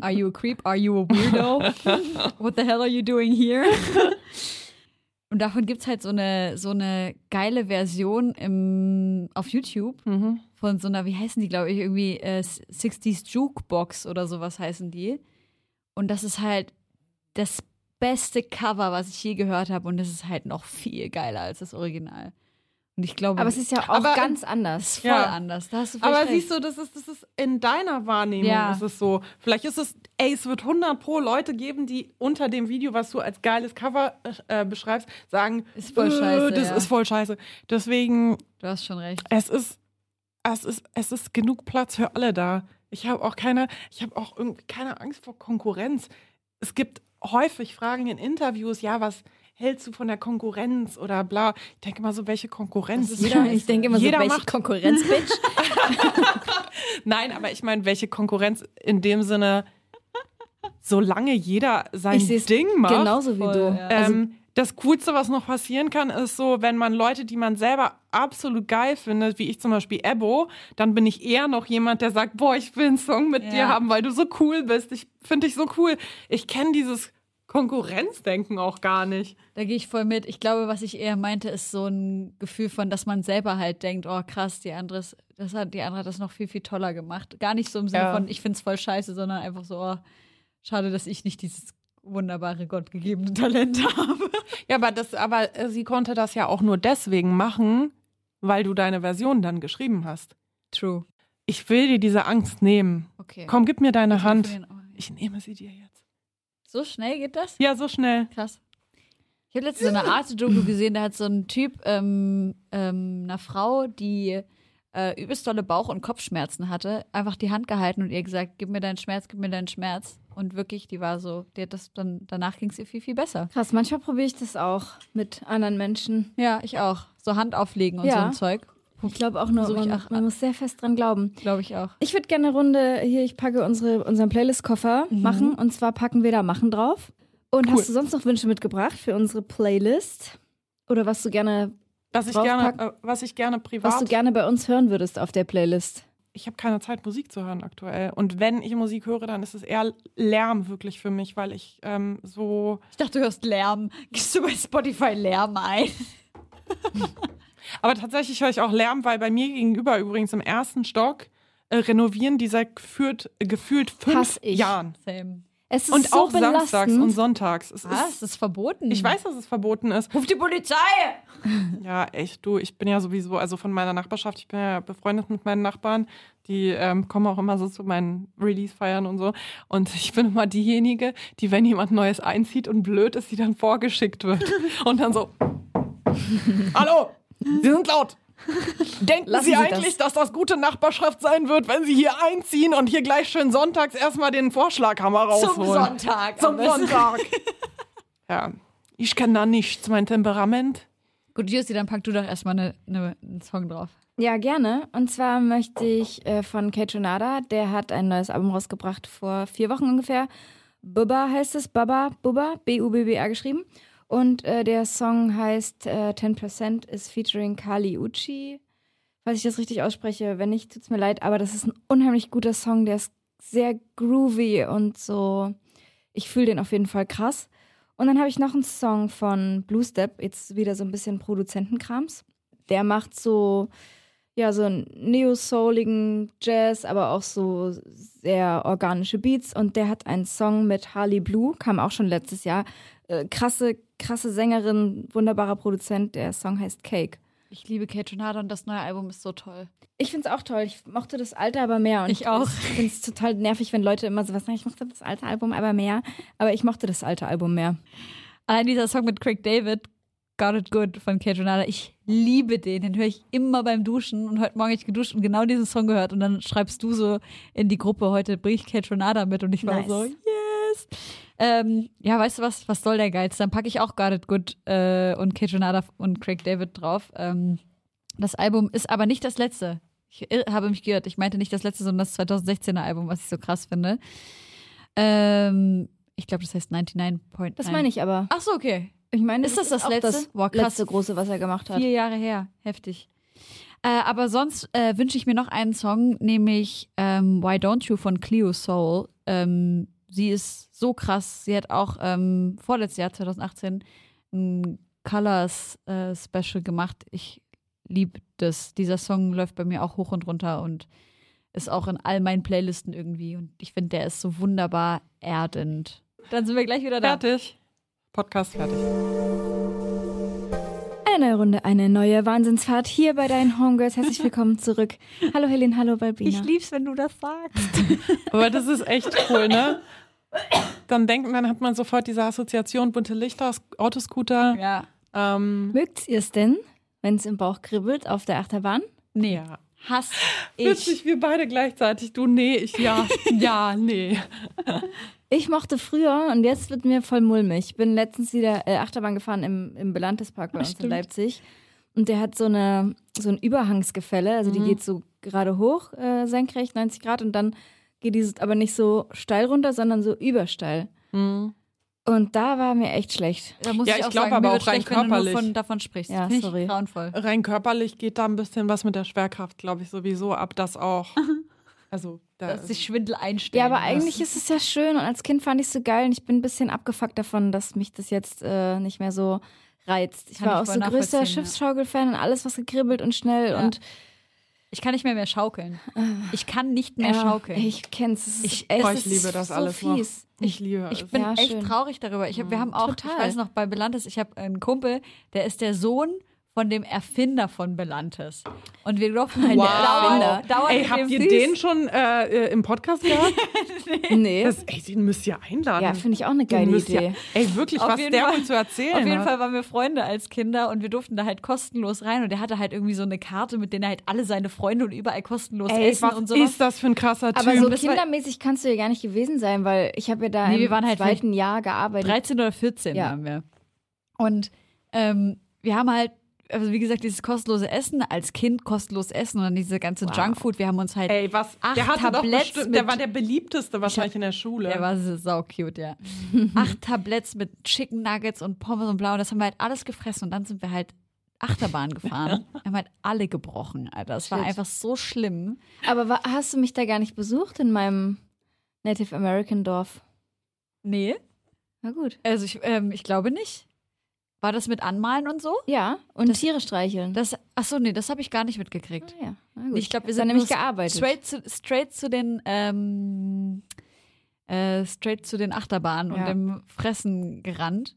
Are you a creep? Are you a weirdo? What the hell are you doing here? Und davon gibt es halt so eine, so eine geile Version im, auf YouTube Mhm. von so einer, wie heißen die, glaube ich, irgendwie äh, 60s Jukebox oder sowas heißen die. Und das ist halt das beste Cover, was ich je gehört habe. Und das ist halt noch viel geiler als das Original. Und ich glaube, Aber es ist ja auch Aber, ganz anders. voll Ja. anders. Da hast du Aber recht. siehst du, das ist, das ist in deiner Wahrnehmung Ja. ist es so. Vielleicht ist es, ey, es wird 100 pro Leute geben, die unter dem Video, was du als geiles Cover äh, beschreibst, sagen, Ist voll äh, scheiße, Das ja. ist voll scheiße. Deswegen, Du hast schon recht. es ist, es ist, es ist genug Platz für alle da. Ich habe auch keine, ich habe auch irgendwie keine Angst vor Konkurrenz. Es gibt häufig Fragen in Interviews, ja, was hältst du von der Konkurrenz oder bla. Ich denke mal so, welche Konkurrenz? Das ist scheiße. ich denke immer Jeder so, welche macht- Konkurrenz, Bitch. Nein, aber ich meine, welche Konkurrenz in dem Sinne, solange jeder sein Ding macht. genauso wie Voll, du. ja. Ähm, das Coolste, was noch passieren kann, ist so, wenn man Leute, die man selber absolut geil findet, wie ich zum Beispiel Ebo, dann bin ich eher noch jemand, der sagt, boah, ich will einen Song mit Ja. dir haben, weil du so cool bist. Ich finde dich so cool. Ich kenne dieses Konkurrenzdenken auch gar nicht. Da gehe ich voll mit. Ich glaube, was ich eher meinte, ist so ein Gefühl von, dass man selber halt denkt, oh krass, die andere, ist- das hat, die andere hat das noch viel, viel toller gemacht. Gar nicht so im Sinne Ja. von, ich find's voll scheiße, sondern einfach so, oh, schade, dass ich nicht dieses wunderbare gottgegebene Talente habe. Ja, aber das, aber äh, sie konnte das ja auch nur deswegen machen, weil du deine Version dann geschrieben hast. True. Ich will dir diese Angst nehmen. Okay. Komm, gib mir deine Hand. Ich Ich nehme sie dir jetzt. So schnell geht das? Ja, so schnell. Krass. Ich habe letztens so eine Arte-Doku gesehen, da hat so ein Typ ähm, ähm, einer Frau, die äh, übelst dolle Bauch- und Kopfschmerzen hatte, einfach die Hand gehalten und ihr gesagt, gib mir deinen Schmerz, gib mir deinen Schmerz. Und wirklich, die war so, die hat das dann, danach ging es ihr viel, viel besser. Krass, manchmal probiere ich das auch mit anderen Menschen. Ja, ich auch. So Hand auflegen und so Ja. ein Zeug. Ich glaube auch nur, man, auch- man muss sehr fest dran glauben. Glaube ich auch. Ich würde gerne eine Runde hier, ich packe unsere, unseren Playlist-Koffer Mhm. machen. Und zwar packen wir da Machen drauf. Und Cool. hast du sonst noch Wünsche mitgebracht für unsere Playlist? Oder was du gerne, Was ich gerne, äh, was ich gerne privat. was du gerne bei uns hören würdest auf der Playlist? ich habe keine Zeit, Musik zu hören aktuell. Und wenn ich Musik höre, dann ist es eher Lärm wirklich für mich, weil ich ähm, so. Ich dachte, du hörst Lärm. Gehst du bei Spotify Lärm ein? Aber tatsächlich höre ich auch Lärm, weil bei mir gegenüber übrigens im ersten Stock äh, renovieren die seit gefühlt, äh, gefühlt fünf. Jahren. Same. Es ist Und so auch belastend. samstags und sonntags. Es Was? ist, Das ist verboten. ich weiß, dass es verboten ist. Ruf die Polizei! Ja, echt, du, ich bin ja sowieso, also von meiner Nachbarschaft, ich bin ja befreundet mit meinen Nachbarn, die ähm, kommen auch immer so zu meinen Release-Feiern und so. Und ich bin immer diejenige, die, wenn jemand Neues einzieht und blöd ist, die dann vorgeschickt wird. Und dann so, hallo, Sie sind laut. Denken Lassen Sie, Sie eigentlich, dass das gute Nachbarschaft sein wird, wenn Sie hier einziehen und hier gleich schön sonntags erstmal den Vorschlaghammer rausholen? Zum Sonntag. Zum. Sonntag. ja, ich kenne da nichts, mein Temperament. Gut, Jussi, dann pack du doch erstmal eine, eine, einen Song drauf. Ja, gerne. Und zwar möchte ich äh, von Kate Jonada, der hat ein neues Album rausgebracht vor vier Wochen ungefähr. Bubba heißt es, Baba, Bubba, B-U-B-B-A geschrieben. Und äh, der Song heißt äh, 10% ist featuring Kali Uchi. Falls ich das richtig ausspreche, wenn nicht, tut's mir leid, aber das ist ein unheimlich guter Song, der ist sehr groovy und so. Ich fühle den auf jeden Fall krass. Und dann habe ich noch einen Song von Blue Step, jetzt wieder so ein bisschen Produzentenkrams. Der macht so, ja, so einen neo-souligen Jazz, aber auch so sehr organische Beats. Und der hat einen Song mit Harley Blue, kam auch schon letztes Jahr. Äh, krasse, krasse Sängerin, wunderbarer Produzent. Der Song heißt Cake. Ich liebe Kate Jonada und das neue Album ist so toll. Ich finde es auch toll. Ich mochte das alte aber mehr. Und Ich auch. Ich finde es total nervig, wenn Leute immer sowas sagen, ich mochte das alte Album aber mehr. Aber ich mochte das alte Album mehr. Allein dieser Song mit Craig David, Got It Good von Kate Jonada, ich liebe den. Den höre ich immer beim Duschen und heute Morgen hab ich geduscht und genau diesen Song gehört und dann schreibst du so in die Gruppe, heute bringe ich Kate Jonada mit und ich war Nice. so, yes. Ähm, ja, weißt du was, was soll der Geiz? Dann packe ich auch Got It Good äh, und Kate Jonada und Craig David drauf. Ähm, das Album ist aber nicht das letzte. Ich irr- habe mich geirrt. Ich meinte nicht das letzte, sondern das 2016er Album, was ich so krass finde. Ähm, ich glaube, das heißt 99.9. Das meine ich aber. Ach so, okay. Ich meine, Ist das das auch letzte? das Boah, krass. letzte große, was er gemacht hat. Vier Jahre her. Heftig. Äh, aber sonst äh, wünsche ich mir noch einen Song, nämlich ähm, Why Don't You von Cleo Soul. Ähm, sie ist so krass. Sie hat auch ähm, vorletztes Jahr, 2018, ein Colors äh, Special gemacht. Ich liebe das. Dieser Song läuft bei mir auch hoch und runter und ist auch in all meinen Playlisten irgendwie. Und ich finde, der ist so wunderbar erdend. Dann sind wir gleich wieder da. Fertig. Podcast fertig. Eine neue Runde, eine neue Wahnsinnsfahrt hier bei deinen Homegirls. Herzlich willkommen zurück. Hallo Helen, hallo Balbina. Ich lieb's, wenn du das sagst. Aber das ist echt cool, ne? Dann denkt man, hat man sofort diese Assoziation, bunte Lichter, Autoscooter. Ja. Ähm, Mögt ihr es denn, wenn es im Bauch kribbelt auf der Achterbahn? Nee. ja. Hass ich. Witzig, wir beide gleichzeitig. Du, nee, ich, ja. ja, nee. Ich mochte früher und jetzt wird mir voll mulmig. Ich bin letztens wieder äh, Achterbahn gefahren im, im Belantes-Park bei uns in Stimmt. Leipzig. Und der hat so, eine, so ein Überhangsgefälle. Also die geht so gerade hoch, äh, senkrecht, 90 Grad. Und dann geht dieses aber nicht so steil runter, sondern so übersteil. Hm. Und da war mir echt schlecht. Da muss Ja, ich, ich auch glaub sagen, aber auch rein schlecht, wenn du nur körperlich. von, davon sprichst. Ja, Finde sorry. grauenvoll. Rein körperlich geht da ein bisschen was mit der Schwerkraft, glaube ich, sowieso ab, das auch. Also, da Dass sich Schwindel einstellen. Ja, aber lässt. eigentlich ist es ja schön und als Kind fand ich es so geil und ich bin ein bisschen abgefuckt davon, dass mich das jetzt äh, nicht mehr so reizt. Ich Kann war ich auch so größter nachvollziehen, ja. Schiffsschaukel-Fan und alles, was gekribbelt und schnell Ja. und Ich kann nicht mehr mehr schaukeln. Ich kann nicht mehr Ja, schaukeln. Ich kenn's. Es ist, Ich- es Oh, ich ist liebe das so alles noch. fies. Ich liebe Ich es. bin Ja, echt schön. traurig darüber. Ich hab, wir haben auch, Total. ich weiß noch, bei Belantes, ich habe einen Kumpel, der ist der Sohn von dem Erfinder von Belantes. Und wir durften halt Wow. dauernd, dauernd Ey, habt ihr Süß- den schon äh, äh, im Podcast gehabt? Nee. Das, ey, den müsst ihr einladen. ja, finde ich auch eine geile Idee. Ihr, ey, wirklich, Auf was der Fall. wohl zu erzählen Auf jeden hat. Fall waren wir Freunde als Kinder und wir durften da halt kostenlos rein und der hatte halt irgendwie so eine Karte, mit der er halt alle seine Freunde und überall kostenlos Ey, essen was und sowas. ist das für ein krasser Typ? Aber so kindermäßig kannst du ja gar nicht gewesen sein, weil ich habe ja da Nee, im wir waren halt zweiten Jahr gearbeitet. 13 oder 14 Ja. waren wir. Und ähm, wir haben halt, also wie gesagt, dieses kostenlose Essen, als Kind kostenlos essen und dann diese ganze Junkfood, wir haben uns halt, Ey, was? Acht der hatte doch Tabletts bestimmt, der war der beliebteste wahrscheinlich in der Schule. der war so sau cute, ja. Acht Tabletts mit Chicken Nuggets und Pommes und blau, und das haben wir halt alles gefressen und dann sind wir halt Achterbahn gefahren. Wir haben halt alle gebrochen, Alter. Das war einfach so schlimm. Aber wa- hast du mich da gar nicht besucht in meinem Native American Dorf? Nee, Na gut. also ich, ähm, ich glaube nicht. War das mit Anmalen und so? Ja, und Das- Tiere streicheln. Das, ach so, nee, das habe ich gar nicht mitgekriegt. Ah, ja. Na gut. Ich glaube, wir sind nämlich gearbeitet. Straight zu, straight zu den ähm, äh, straight zu den Achterbahnen und Ja. dem Fressen gerannt.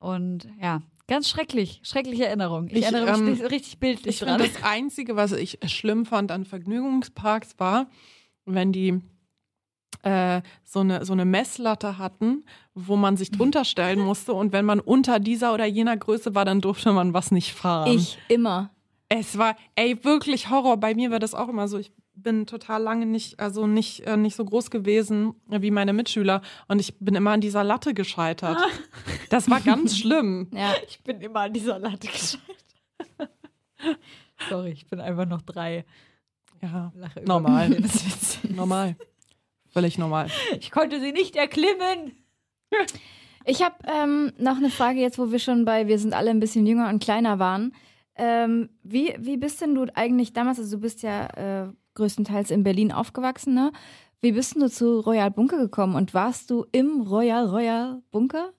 Und ja, ganz schrecklich, schreckliche Erinnerung. Ich, Ich, erinnere mich ähm, nicht richtig bildlich Ich dran. finde, das Einzige, was ich schlimm fand an Vergnügungsparks, war, wenn die äh, so, eine, so eine Messlatte hatten, wo man sich drunter stellen musste. Und wenn man unter dieser oder jener Größe war, dann durfte man was nicht fahren. Ich immer. Es war, ey, wirklich Horror. Bei mir war das auch immer so. Ich bin total lange nicht, also nicht, äh, nicht so groß gewesen wie meine Mitschüler. Und ich bin immer an dieser Latte gescheitert. Das war ganz schlimm. Ja. ich bin immer an dieser Latte gescheitert. Sorry, ich bin einfach noch drei. Ja, Lache Normal. normal. Völlig normal. Ich konnte sie nicht erklimmen. Ich habe ähm, noch eine Frage jetzt, wo wir schon bei Wir sind alle ein bisschen jünger und kleiner waren. Ähm, wie, wie bist denn du eigentlich damals, also du bist ja äh, größtenteils in Berlin aufgewachsen, ne? Wie bist denn du zu Royal Bunker gekommen und warst du im Royal Royal Bunker?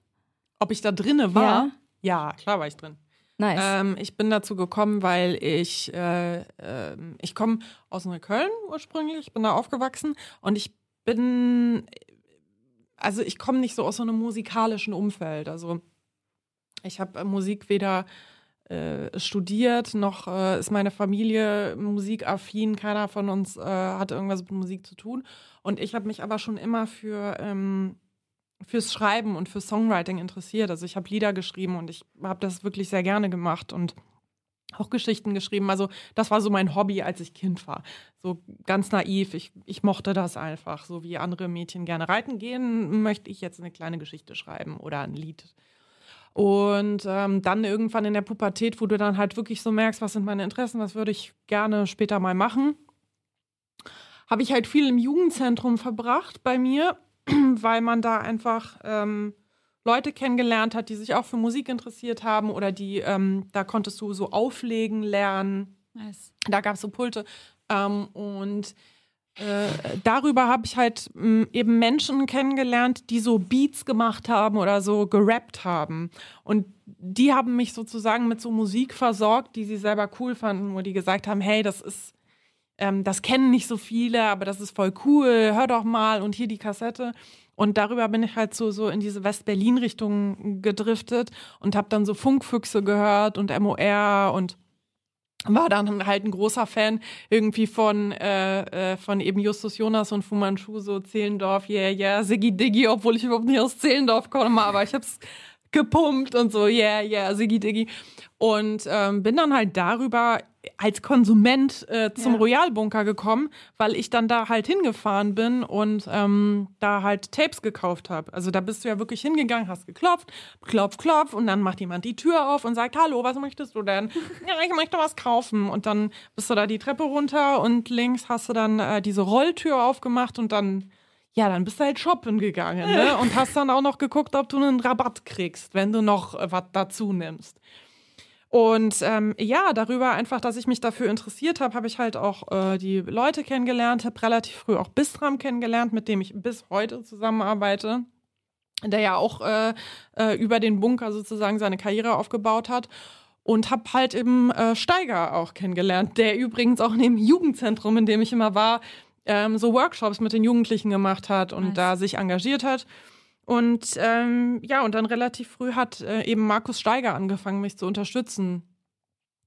Ob ich da drinne war? Ja. Ja, klar war ich drin. Nice. Ähm, ich bin dazu gekommen, weil ich, äh, ähm, ich komme aus Neukölln ursprünglich, ich bin da aufgewachsen und ich bin, also ich komme nicht so aus so einem musikalischen Umfeld. Also ich habe Musik weder äh, studiert, noch äh, ist meine Familie musikaffin, keiner von uns äh, hat irgendwas mit Musik zu tun. Und ich habe mich aber schon immer für ähm, fürs Schreiben und fürs Songwriting interessiert. Also ich habe Lieder geschrieben und ich habe das wirklich sehr gerne gemacht und auch Geschichten geschrieben. Also das war so mein Hobby, als ich Kind war. So ganz naiv. Ich, ich mochte das einfach. So wie andere Mädchen gerne reiten gehen, möchte ich jetzt eine kleine Geschichte schreiben oder ein Lied. Und ähm, dann irgendwann in der Pubertät, wo du dann halt wirklich so merkst, was sind meine Interessen, was würde ich gerne später mal machen, habe ich halt viel im Jugendzentrum verbracht bei mir weil man da einfach ähm, Leute kennengelernt hat, die sich auch für Musik interessiert haben oder die, ähm, da konntest du so auflegen lernen. Nice. Da gab es so Pulte. Ähm, und äh, darüber habe ich halt mh, eben Menschen kennengelernt, die so Beats gemacht haben oder so gerappt haben. Und die haben mich sozusagen mit so Musik versorgt, die sie selber cool fanden, wo die gesagt haben, hey, das ist ähm, das kennen nicht so viele, aber das ist voll cool, hör doch mal und hier die Kassette. Und darüber bin ich halt so, so in diese West-Berlin-Richtung gedriftet und habe dann so Funkfüchse gehört und MOR und war dann halt ein großer Fan irgendwie von, äh, äh, von eben Justus Jonas und Fu Manchu, so Zehlendorf, yeah, yeah, Siggi Diggi, obwohl ich überhaupt nicht aus Zehlendorf komme, aber ich hab's gepumpt und so, yeah, yeah, Siggi Diggi. Und ähm, bin dann halt darüber als Konsument äh, zum Ja. Royalbunker gekommen, weil ich dann da halt hingefahren bin und ähm, da halt Tapes gekauft habe. Also da bist du ja wirklich hingegangen, hast geklopft, klopf, klopf und dann macht jemand die Tür auf und sagt, hallo, was möchtest du denn? ja, ich möchte was kaufen. Und dann bist du da die Treppe runter und links hast du dann äh, diese Rolltür aufgemacht und dann ja, dann bist du halt shoppen gegangen ne? und hast dann auch noch geguckt, ob du einen Rabatt kriegst, wenn du noch äh, was dazu nimmst. Und ähm, ja, darüber einfach, dass ich mich dafür interessiert habe, habe ich halt auch äh, die Leute kennengelernt, habe relativ früh auch Bistram kennengelernt, mit dem ich bis heute zusammenarbeite, der ja auch äh, äh, über den Bunker sozusagen seine Karriere aufgebaut hat. und habe halt eben äh, Steiger auch kennengelernt, der übrigens auch in dem Jugendzentrum, in dem ich immer war, ähm, so Workshops mit den Jugendlichen gemacht hat und nice. da sich engagiert hat. Und ähm, ja, und dann relativ früh hat äh, eben Markus Steiger angefangen, mich zu unterstützen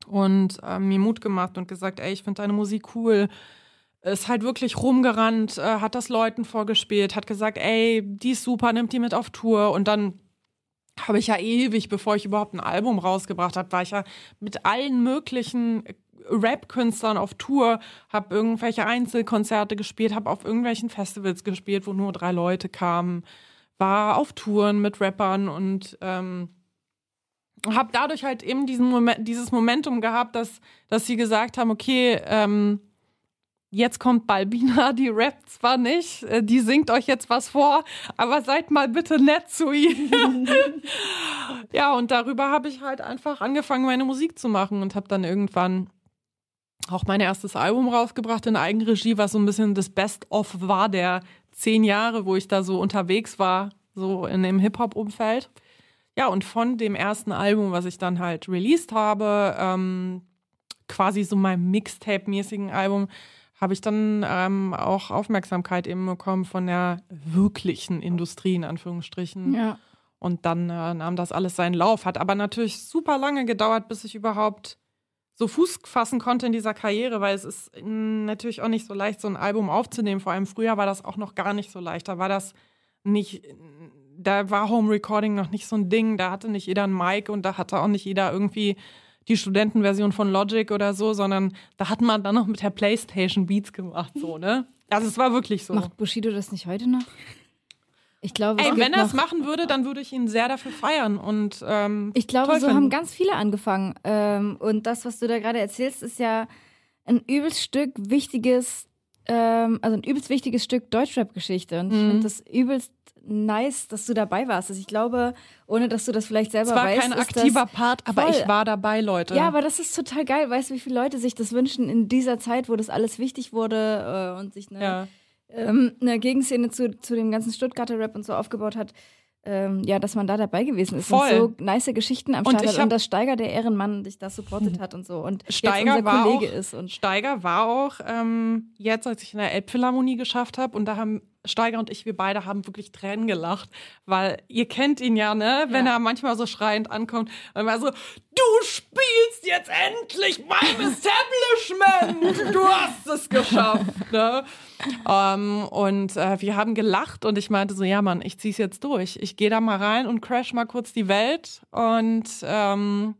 und äh, mir Mut gemacht und gesagt, ey, ich finde deine Musik cool. Ist halt wirklich rumgerannt, äh, hat das Leuten vorgespielt, hat gesagt, ey, die ist super, nimmt die mit auf Tour. Und dann habe ich ja ewig, bevor ich überhaupt ein Album rausgebracht habe, war ich ja mit allen möglichen Rap-Künstlern auf Tour, habe irgendwelche Einzelkonzerte gespielt, habe auf irgendwelchen Festivals gespielt, wo nur drei Leute kamen, war auf Touren mit Rappern und ähm, habe dadurch halt eben diesen Moment, dieses Momentum gehabt, dass, dass sie gesagt haben, okay, ähm, jetzt kommt Balbina, die rappt zwar nicht, äh, die singt euch jetzt was vor, aber seid mal bitte nett zu ihr. ja, und darüber habe ich halt einfach angefangen, meine Musik zu machen und habe dann irgendwann auch mein erstes Album rausgebracht in Eigenregie, was so ein bisschen das Best-of war der zehn Jahre, wo ich da so unterwegs war, so in dem Hip-Hop-Umfeld. Ja, und von dem ersten Album, was ich dann halt released habe, ähm, quasi so meinem Mixtape-mäßigen Album, habe ich dann ähm, auch Aufmerksamkeit eben bekommen von der wirklichen Industrie, in Anführungsstrichen. Ja. Und dann äh, nahm das alles seinen Lauf. Hat aber natürlich super lange gedauert, bis ich überhaupt so Fuß fassen konnte in dieser Karriere, weil es ist natürlich auch nicht so leicht, so ein Album aufzunehmen. Vor allem früher war das auch noch gar nicht so leicht. Da war das nicht, da war Home Recording noch nicht so ein Ding. Da hatte nicht jeder ein Mic und da hatte auch nicht jeder irgendwie die Studentenversion von Logic oder so, sondern da hat man dann noch mit der Playstation Beats gemacht, so, ne? Also es war wirklich so. Macht Bushido das nicht heute noch? Ich glaube, Ey, wenn er es machen würde, dann würde ich ihn sehr dafür feiern und ähm, ich glaube, so finden. haben ganz viele angefangen. Ähm, und das, was du da gerade erzählst, ist ja ein übelst Stück wichtiges, ähm, also ein übelst wichtiges Stück Deutschrap-Geschichte. Und mhm. ich finde das übelst nice, dass du dabei warst. Also ich glaube, ohne dass du das vielleicht selber weißt. Es war kein aktiver Part, aber voll. ich war dabei, Leute. Ja, aber das ist total geil. Weißt du, wie viele Leute sich das wünschen in dieser Zeit, wo das alles wichtig wurde äh, und sich eine, ja. Ähm, eine Gegenszene zu, zu dem ganzen Stuttgarter Rap und so aufgebaut hat. Ähm, ja, dass man da dabei gewesen ist Voll. und so nice Geschichten am Start und hat und dass Steiger der Ehrenmann dich da supportet hat und so und Steiger unser Kollege auch, ist und Steiger war auch ähm, jetzt, als ich in der Elbphilharmonie geschafft habe und da haben Steiger und ich, wir beide haben wirklich Tränen gelacht, weil ihr kennt ihn ja, ne? Wenn ja. er manchmal so schreiend ankommt und war so, du spielst jetzt endlich beim Establishment! Du hast es geschafft, ne? Um, ähm, und äh, wir haben gelacht und ich meinte so, ja Mann, ich zieh's jetzt durch. Ich gehe da mal rein und crash mal kurz die Welt und ähm,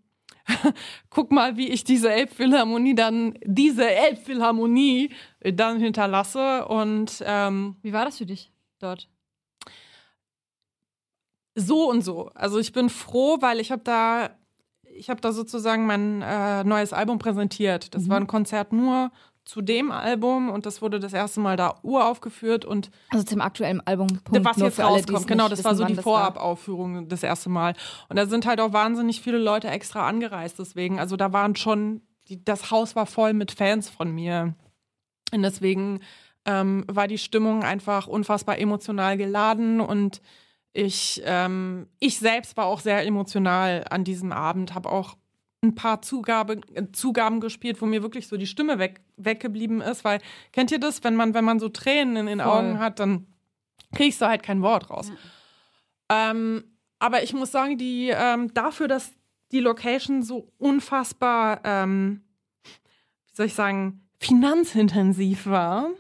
guck mal, wie ich diese Elbphilharmonie dann, diese Elbphilharmonie dann hinterlasse. Und ähm, wie war das für dich dort? So und so. Also ich bin froh, weil ich habe da, ich habe da sozusagen mein äh, neues Album präsentiert. Das mhm. war ein Konzert nur zu dem Album und das wurde das erste Mal da uraufgeführt und also zum aktuellen Album Punkt, was jetzt rauskommt. genau das war so die Vorabaufführung das erste Mal. Und da sind halt auch wahnsinnig viele Leute extra angereist deswegen. Also da waren schon die, das Haus war voll mit Fans von mir. Und deswegen ähm, war die Stimmung einfach unfassbar emotional geladen und ich ähm, ich selbst war auch sehr emotional an diesem Abend habe auch ein paar Zugabe, Zugaben gespielt, wo mir wirklich so die Stimme weg, weggeblieben ist, weil kennt ihr das, wenn man, wenn man so Tränen in den Voll. Augen hat, dann kriegst du halt kein Wort raus. Ja. Ähm, aber ich muss sagen, die ähm, dafür, dass die Location so unfassbar, ähm, wie soll ich sagen, finanzintensiv war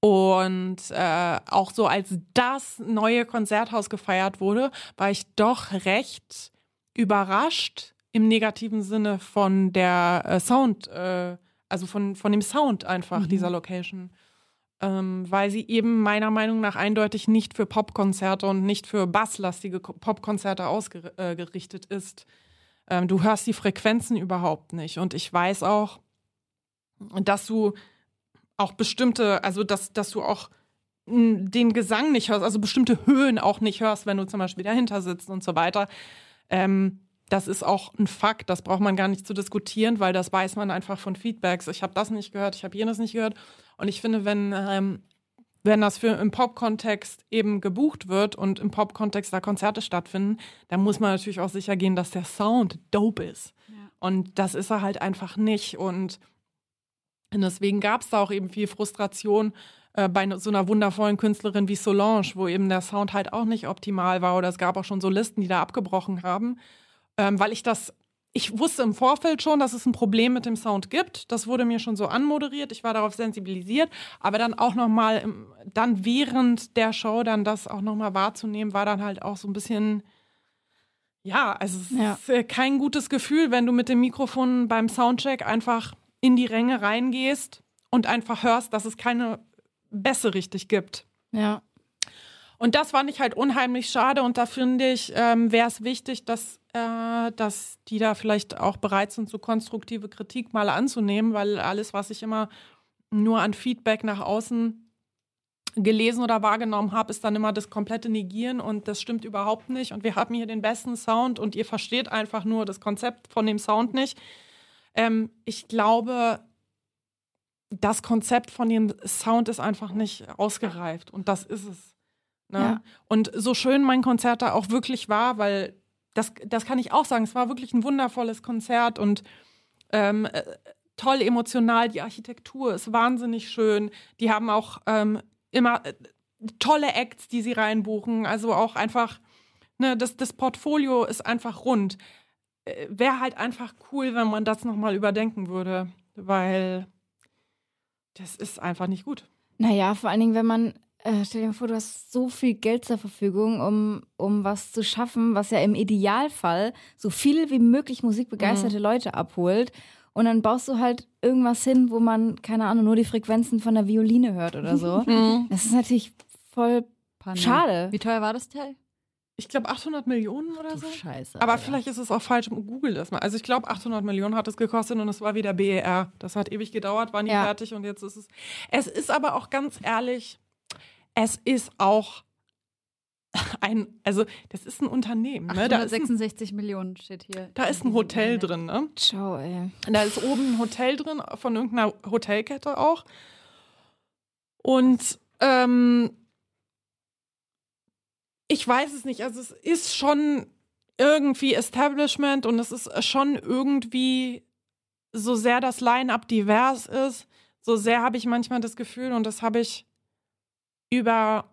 und äh, auch so als das neue Konzerthaus gefeiert wurde, war ich doch recht überrascht, im negativen Sinne von der äh, Sound, äh, also von, von dem Sound einfach mhm. dieser Location. Ähm, weil sie eben meiner Meinung nach eindeutig nicht für Popkonzerte und nicht für basslastige Popkonzerte ausgerichtet äh, ist. Ähm, du hörst die Frequenzen überhaupt nicht. Und ich weiß auch, dass du auch bestimmte, also dass, dass du auch den Gesang nicht hörst, also bestimmte Höhen auch nicht hörst, wenn du zum Beispiel dahinter sitzt und so weiter. Ähm, das ist auch ein Fakt, das braucht man gar nicht zu diskutieren, weil das weiß man einfach von Feedbacks. Ich habe das nicht gehört, ich habe jenes nicht gehört. Und ich finde, wenn, ähm, wenn das für im Pop-Kontext eben gebucht wird und im Pop-Kontext da Konzerte stattfinden, dann muss man natürlich auch sicher gehen, dass der Sound dope ist. Ja. Und das ist er halt einfach nicht. Und deswegen gab es da auch eben viel Frustration äh, bei so einer wundervollen Künstlerin wie Solange, wo eben der Sound halt auch nicht optimal war. Oder es gab auch schon Solisten, die da abgebrochen haben. Ähm, weil ich das ich wusste im Vorfeld schon, dass es ein Problem mit dem Sound gibt. Das wurde mir schon so anmoderiert. Ich war darauf sensibilisiert. Aber dann auch nochmal, dann während der Show dann das auch nochmal wahrzunehmen, war dann halt auch so ein bisschen, ja, also es ja. ist äh, kein gutes Gefühl, wenn du mit dem Mikrofon beim Soundcheck einfach in die Ränge reingehst und einfach hörst, dass es keine Bässe richtig gibt. Ja. Und das fand ich halt unheimlich schade und da finde ich, ähm, wäre es wichtig, dass, äh, dass die da vielleicht auch bereit sind, so konstruktive Kritik mal anzunehmen, weil alles, was ich immer nur an Feedback nach außen gelesen oder wahrgenommen habe, ist dann immer das komplette Negieren und das stimmt überhaupt nicht und wir haben hier den besten Sound und ihr versteht einfach nur das Konzept von dem Sound nicht. Ähm, ich glaube, das Konzept von dem Sound ist einfach nicht ausgereift und das ist es. Ne? Ja. Und so schön mein Konzert da auch wirklich war, weil das, das kann ich auch sagen, es war wirklich ein wundervolles Konzert und ähm, äh, toll emotional, die Architektur ist wahnsinnig schön. Die haben auch ähm, immer äh, tolle Acts, die sie reinbuchen. Also auch einfach, ne, das, das Portfolio ist einfach rund. Äh, Wäre halt einfach cool, wenn man das nochmal überdenken würde, weil das ist einfach nicht gut. Naja, vor allen Dingen, wenn man äh, stell dir mal vor, du hast so viel Geld zur Verfügung, um, um was zu schaffen, was ja im Idealfall so viele wie möglich musikbegeisterte mhm. Leute abholt. Und dann baust du halt irgendwas hin, wo man, keine Ahnung, nur die Frequenzen von der Violine hört oder so. Mhm. Das ist natürlich voll Panne. schade. Wie teuer war das Teil? Ich glaube 800 Millionen oder du so. Scheiße. Aber Alter. vielleicht ist es auch falsch. Google das mal. Also ich glaube 800 Millionen hat es gekostet und es war wieder BER. Das hat ewig gedauert, war nie ja. fertig und jetzt ist es. Es ist aber auch ganz ehrlich, es ist auch ein, also das ist ein Unternehmen. Ne? 866 da Millionen steht hier. Da ist ein Hotel drin, ne? Ciao, ey. Da ist oben ein Hotel drin, von irgendeiner Hotelkette auch. Und ähm, ich weiß es nicht, also es ist schon irgendwie Establishment und es ist schon irgendwie, so sehr das Line-up divers ist, so sehr habe ich manchmal das Gefühl, und das habe ich über,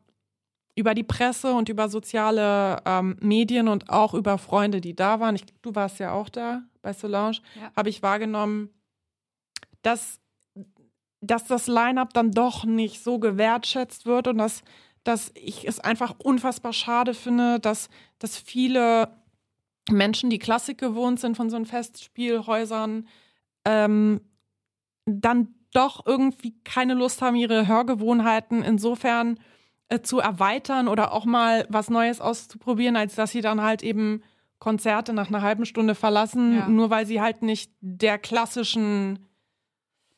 über die Presse und über soziale ähm, Medien und auch über Freunde, die da waren, ich, du warst ja auch da bei Solange, ja. habe ich wahrgenommen, dass, dass das Line-up dann doch nicht so gewertschätzt wird und dass, dass ich es einfach unfassbar schade finde, dass, dass viele Menschen, die Klassik gewohnt sind von so einen Festspielhäusern, ähm, dann doch irgendwie keine Lust haben, ihre Hörgewohnheiten insofern äh, zu erweitern oder auch mal was Neues auszuprobieren, als dass sie dann halt eben Konzerte nach einer halben Stunde verlassen, ja. nur weil sie halt nicht der klassischen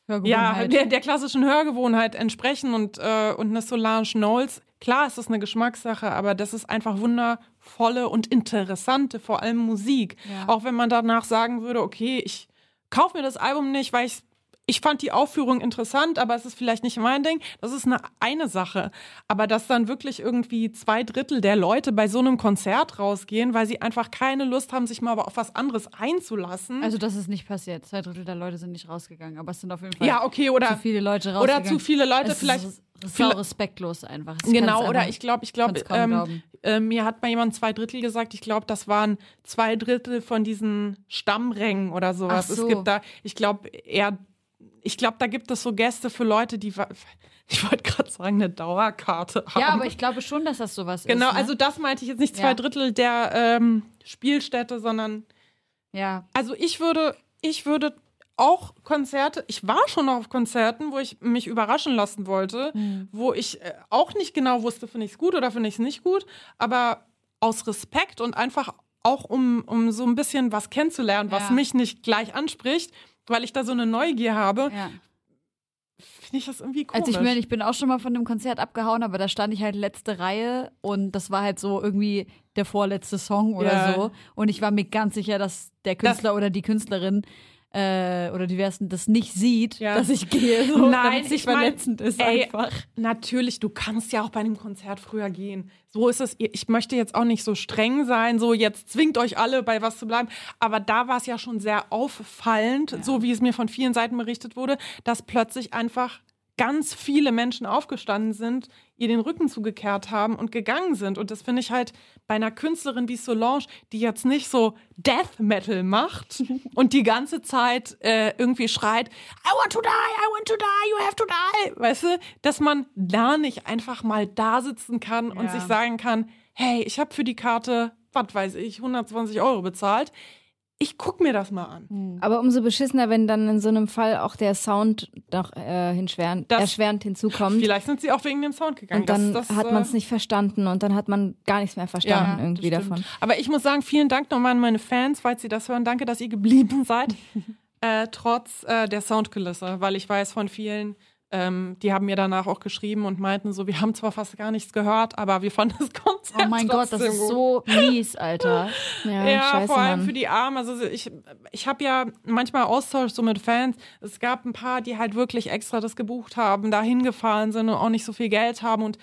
ja, der, der, klassischen Hörgewohnheit entsprechen und, äh, und eine Solange Knowles. Klar ist das eine Geschmackssache, aber das ist einfach wundervolle und interessante, vor allem Musik. Ja. Auch wenn man danach sagen würde, okay, ich kaufe mir das Album nicht, weil ich es ich fand die Aufführung interessant, aber es ist vielleicht nicht mein Ding. Das ist eine, eine Sache. Aber dass dann wirklich irgendwie zwei Drittel der Leute bei so einem Konzert rausgehen, weil sie einfach keine Lust haben, sich mal auf was anderes einzulassen. Also das ist nicht passiert. Zwei Drittel der Leute sind nicht rausgegangen, aber es sind auf jeden Fall ja, okay, oder, zu viele Leute rausgegangen. Oder zu viele Leute es vielleicht. Ist sau respektlos einfach. Ich genau, oder ich glaube, ich glaube, ähm, äh, mir hat mal jemand zwei Drittel gesagt, ich glaube, das waren zwei Drittel von diesen Stammrängen oder sowas. So. Es gibt da, ich glaube, eher ich glaube, da gibt es so Gäste für Leute, die, ich wollte gerade sagen, eine Dauerkarte haben. Ja, aber ich glaube schon, dass das sowas genau, ist. Genau, also das meinte ich jetzt nicht zwei ja. Drittel der ähm, Spielstätte, sondern ja. Also ich würde, ich würde auch Konzerte, ich war schon auf Konzerten, wo ich mich überraschen lassen wollte, mhm. wo ich äh, auch nicht genau wusste, finde ich es gut oder finde ich es nicht gut, aber aus Respekt und einfach auch um, um so ein bisschen was kennenzulernen, was ja. mich nicht gleich anspricht, weil ich da so eine Neugier habe. Ja. Finde ich das irgendwie komisch. Also ich meine, ich bin auch schon mal von dem Konzert abgehauen, aber da stand ich halt letzte Reihe und das war halt so irgendwie der vorletzte Song oder ja. so. Und ich war mir ganz sicher, dass der Künstler das oder die Künstlerin äh, oder diversen das nicht sieht, Ja. dass ich gehe, so, Nein, es nicht ich mein, verletzend ist ey, einfach. Natürlich, du kannst ja auch bei einem Konzert früher gehen. So ist es. Ich möchte jetzt auch nicht so streng sein, so jetzt zwingt euch alle bei was zu bleiben. Aber da war es ja schon sehr auffallend, so wie es mir von vielen Seiten berichtet wurde, dass plötzlich einfach ganz viele Menschen aufgestanden sind, ihr den Rücken zugekehrt haben und gegangen sind. Und das finde ich halt bei einer Künstlerin wie Solange, die jetzt nicht so Death Metal macht und die ganze Zeit äh, irgendwie schreit, I want to die, I want to die, you have to die. Weißt du, dass man da nicht einfach mal da sitzen kann und Ja. sich sagen kann, hey, ich habe für die Karte, was weiß ich, 120 Euro bezahlt. Ich guck mir das mal an. Aber umso beschissener, wenn dann in so einem Fall auch der Sound noch äh, hinschwerend, Das- erschwerend hinzukommt. Vielleicht sind sie auch wegen dem Sound gegangen. Und dann Das- das, hat äh, man es nicht verstanden und dann hat man gar nichts mehr verstanden Ja, irgendwie davon. Aber ich muss sagen, vielen Dank nochmal an meine Fans, falls sie das hören. Danke, dass ihr geblieben seid, äh, trotz äh, der Soundkulisse, weil ich weiß von vielen, ähm, die haben mir danach auch geschrieben und meinten so, wir haben zwar fast gar nichts gehört, aber wir fanden das Konzert Oh mein Gott, das ist gut. so mies, Alter. Ja, Ja, scheiße, vor allem Mann. für die Armen. Also ich, ich habe ja manchmal Austausch so mit Fans. Es gab ein paar, die halt wirklich extra das gebucht haben, da hingefahren sind und auch nicht so viel Geld haben und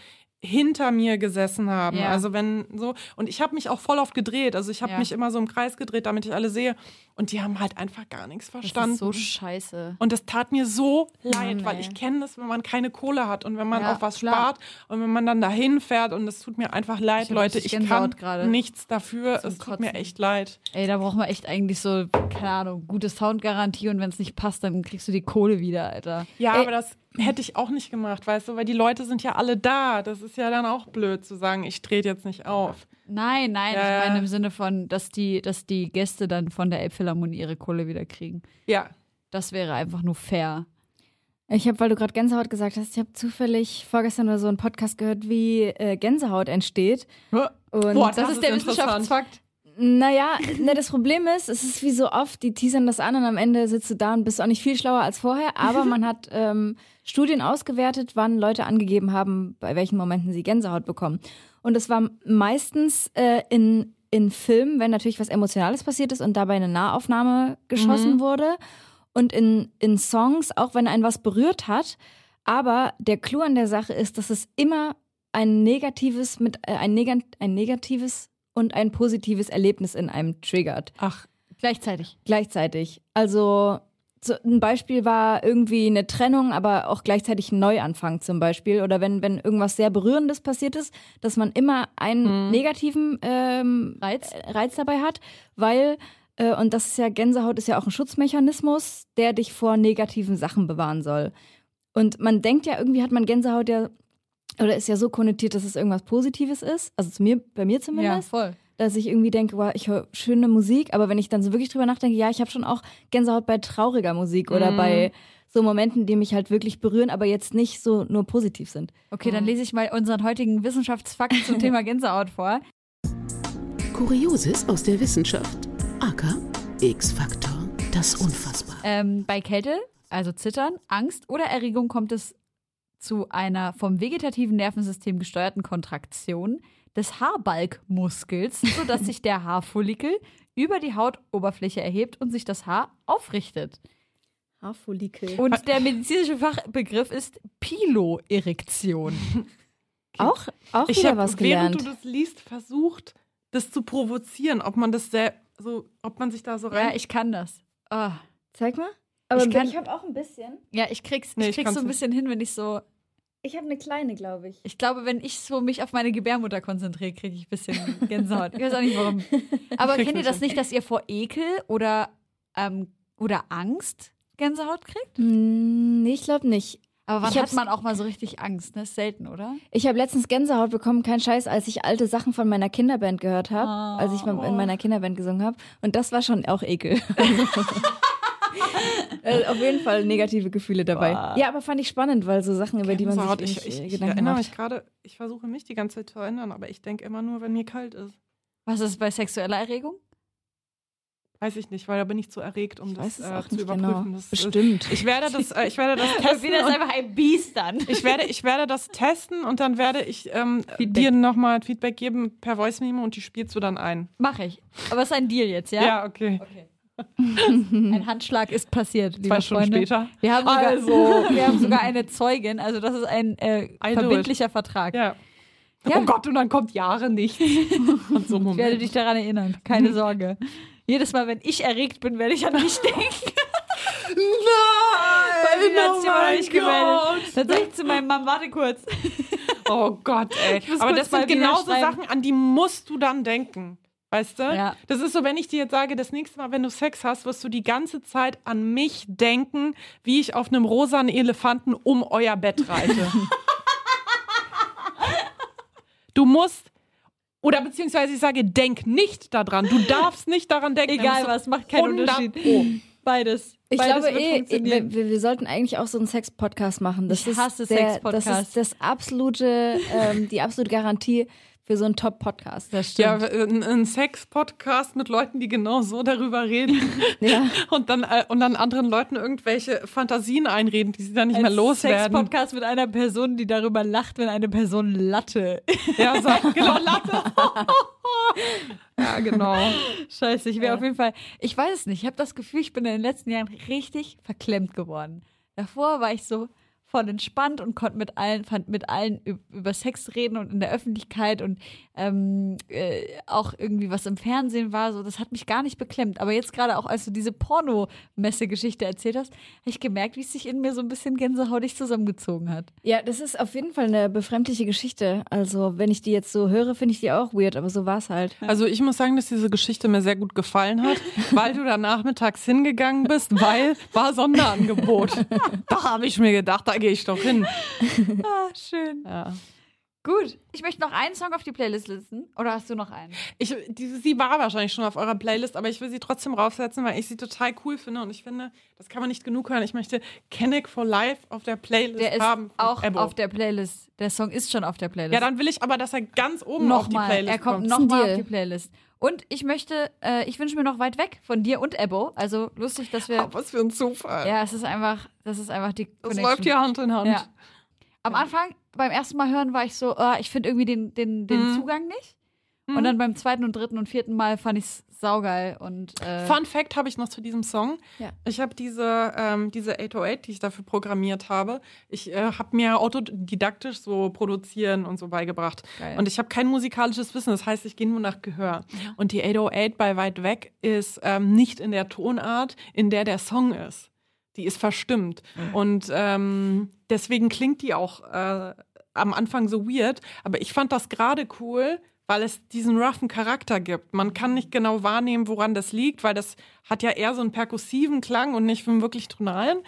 hinter mir gesessen haben. Ja. Also wenn so und ich habe mich auch voll oft gedreht. Also ich habe Ja. mich immer so im Kreis gedreht, damit ich alle sehe und die haben halt einfach gar nichts verstanden. Das ist so scheiße. und das tat mir so leid, Mann, weil ich kenne das, wenn man keine Kohle hat und wenn man Ja, auf was klar. spart und wenn man dann dahin fährt und es tut mir einfach leid, Ich Leute. Ich kann gerade. nichts dafür. Es tut mir Kotzen. echt leid. Ey, da braucht man echt eigentlich so, keine Ahnung, gute Soundgarantie und wenn es nicht passt, dann kriegst du die Kohle wieder, Alter. Ja, Ey, aber das hätte ich auch nicht gemacht, weißt du, weil die Leute sind ja alle da. Das ist ja dann auch blöd zu sagen, ich drehe jetzt nicht auf. Nein, nein, Ja, ich meine im Sinne von, dass die, dass die Gäste dann von der Elbphilharmonie ihre Kohle wieder kriegen. Ja. Das wäre einfach nur fair. Ich habe, weil du gerade Gänsehaut gesagt hast, ich habe zufällig vorgestern oder so einen Podcast gehört, wie äh, Gänsehaut entsteht. Und Boah, Das, ist der interessant. Wissenschaftsfakt. Naja, ne, das Problem ist, es ist wie so oft, die teasern das an und am Ende sitzt du da und bist auch nicht viel schlauer als vorher, aber man hat ähm, Studien ausgewertet, wann Leute angegeben haben, bei welchen Momenten sie Gänsehaut bekommen. Und es war meistens äh, in, in Filmen, wenn natürlich was Emotionales passiert ist und dabei eine Nahaufnahme geschossen wurde. Und in, in Songs, auch wenn einen was berührt hat. Aber der Clou an der Sache ist, dass es immer ein negatives mit äh, ein, Negat ein negatives und ein positives Erlebnis in einem triggert. Ach, Gleichzeitig. Gleichzeitig. Also so ein Beispiel war irgendwie eine Trennung, aber auch gleichzeitig ein Neuanfang zum Beispiel. Oder wenn, wenn irgendwas sehr Berührendes passiert ist, dass man immer einen negativen ähm, Reiz? äh, Reiz dabei hat, weil, äh, und das ist ja, Gänsehaut ist ja auch ein Schutzmechanismus, der dich vor negativen Sachen bewahren soll. Und man denkt ja, irgendwie hat man Gänsehaut ja, oder ist ja so konnotiert, dass es irgendwas Positives ist. Also zu mir, bei mir zumindest voll. dass ich irgendwie denke, wow, ich höre schöne Musik, aber wenn ich dann so wirklich drüber nachdenke, ja, ich habe schon auch Gänsehaut bei trauriger Musik oder bei so Momenten, die mich halt wirklich berühren, aber jetzt nicht so nur positiv sind. Okay, dann lese ich mal unseren heutigen Wissenschaftsfakt zum Thema Gänsehaut vor. Kurioses aus der Wissenschaft. Aka X-Faktor. Das Unfassbare. Ähm, bei Kälte, also Zittern, Angst oder Erregung kommt es zu einer vom vegetativen Nervensystem gesteuerten Kontraktion des Haarbalgmuskels, sodass sich der Haarfollikel über die Hautoberfläche erhebt und sich das Haar aufrichtet. Haarfollikel. Und der medizinische Fachbegriff ist Piloerektion. Auch, auch ich wieder habe, was während gelernt. du das liest, versucht, das zu provozieren, ob man das sehr, so, ob man sich da so rein. Ja, ich kann das. Ah. Zeig mal. Aber Ich kann- ich habe auch ein bisschen. Ja, ich krieg's, Nee, ich ich krieg's kann's so ein nicht. bisschen hin, wenn ich so. Ich habe eine kleine, glaube ich. Ich glaube, wenn ich so mich auf meine Gebärmutter konzentriere, kriege ich ein bisschen Gänsehaut. Ich weiß auch nicht warum. Aber kennt ihr das nicht, dass ihr vor Ekel oder, ähm, oder Angst Gänsehaut kriegt? Hm, nee, ich glaube nicht. Aber wann hat man auch mal so richtig Angst? Ne? Ist selten, oder? Ich habe letztens Gänsehaut bekommen, kein Scheiß, als ich alte Sachen von meiner Kinderband gehört habe, als ich mal in meiner Kinderband gesungen habe. Und das war schon auch Ekel. äh, auf jeden Fall negative Gefühle dabei. Ja, aber fand ich spannend, weil so Sachen, über die man sich ich, ich, äh, ich Gedanken erinnere macht. mich gerade, ich versuche mich die ganze Zeit zu erinnern, aber ich denke immer nur, wenn mir kalt ist. Was ist bei sexueller Erregung? Weiß ich nicht, weil da bin ich zu erregt, um Ich das äh, auch zu nicht überprüfen. genau. Das, Bestimmt. Ich werde das, äh, ich werde das testen. Ist und einfach ein Biest dann. ich werde, ich werde das testen und dann werde ich ähm, Feedback. dir nochmal Feedback geben per Voice Memo und die spielst du dann ein. Mach ich. Aber es ist ein Deal jetzt, ja? Ja, okay. Okay. Ein Handschlag ist passiert, liebe Zwei Stunden Freunde. später. Wir haben, sogar, Also. wir haben sogar eine Zeugin, also das ist ein äh, it. verbindlicher Vertrag. Ja. Ja. Oh Gott, und dann kommt Jahre nichts. So Ich werde dich daran erinnern, keine Sorge. Jedes Mal, wenn ich erregt bin, werde ich an dich denken. Weil sie hat sich noch nicht gemeldet. Dann sage ich zu meinem Mann, warte kurz. Oh Gott, ey. Aber das sind genauso. Sachen, an die musst du dann denken. Weißt du? Ja. Das ist so, wenn ich dir jetzt sage, das nächste Mal, wenn du Sex hast, wirst du die ganze Zeit an mich denken, wie ich auf einem rosanen Elefanten um euer Bett reite. du musst, oder beziehungsweise ich sage, denk nicht daran. Du darfst nicht daran denken. Egal was, macht keinen 100 Unterschied. Pro. Beides. Ich Beides glaube eh, wir, wir sollten eigentlich auch so einen Sex-Podcast machen. Das Ich ist hasse der, Sex-Podcasts. Das ist das absolute, ähm, die absolute Garantie für so einen Top-Podcast. Das Ja, stimmt. ein, ein Sex-Podcast mit Leuten, die genau so darüber reden. Ja. Und dann, äh, und dann anderen Leuten irgendwelche Fantasien einreden, die sie dann nicht mehr Ein loswerden. Sex-Podcast mit einer Person, die darüber lacht, wenn eine Person Latte. Ja, sag, genau, Latte. ja, genau. Scheiße, ich wäre auf jeden Fall. Ich weiß es nicht. Ich habe das Gefühl, ich bin in den letzten Jahren richtig verklemmt geworden. Davor war ich so voll entspannt und konnte mit allen, fand mit allen üb- über Sex reden und in der Öffentlichkeit und ähm, äh, auch irgendwie was im Fernsehen war. So, das hat mich gar nicht beklemmt. Aber jetzt gerade auch, als du diese Pornomesse-Geschichte erzählt hast, habe ich gemerkt, wie es sich in mir so ein bisschen gänsehautig zusammengezogen hat. ja, das ist auf jeden Fall eine befremdliche Geschichte. Also, wenn ich die jetzt so höre, finde ich die auch weird, aber so war es halt. Also ich muss sagen, dass diese Geschichte mir sehr gut gefallen hat, weil du da nachmittags hingegangen bist, weil war Sonderangebot. da habe ich mir gedacht, da gehe ich doch hin. Ah, schön. Ja. Gut. Ich möchte noch einen Song auf die Playlist listen. Oder hast du noch einen? Ich, diese, sie war wahrscheinlich schon auf eurer Playlist, aber ich will sie trotzdem raufsetzen, weil ich sie total cool finde und ich finde, das kann man nicht genug hören. Ich möchte Kenneck for Life auf der Playlist Der ist haben. auch Ebbo. auf der Playlist. Der Song ist schon auf der Playlist. Ja, dann will ich aber, dass er ganz oben auf die nochmal. Playlist Er kommt Das ist ein nochmal auf die Playlist. Und ich möchte, äh, ich wünsche mir noch weit weg von dir und Ebbo. Also lustig, dass wir. Ah, was für ein Zufall. Ja, es ist einfach, das ist einfach die das Connection. läuft hier Hand in Hand. Ja. Am Anfang, beim ersten Mal hören, war ich so, oh, ich finde irgendwie den, den, den Mhm. Zugang nicht. Und dann beim zweiten und dritten und vierten Mal fand ich es saugeil. Und, äh, Fun Fact habe ich noch zu diesem Song. Ja. Ich habe diese, ähm, diese 808, die ich dafür programmiert habe, ich äh, habe mir autodidaktisch so produzieren und so beigebracht. Geil. Und ich habe kein musikalisches Wissen, das heißt, ich gehe nur nach Gehör. Und die 808 bei Weit Weg ist ähm, nicht in der Tonart, in der der Song ist. Die ist verstimmt. Und ähm, deswegen klingt die auch äh, am Anfang so weird. Aber ich fand das gerade cool, weil es diesen roughen Charakter gibt. Man kann nicht genau wahrnehmen, woran das liegt, weil das hat ja eher so einen perkussiven Klang und nicht einen wirklich tonalen.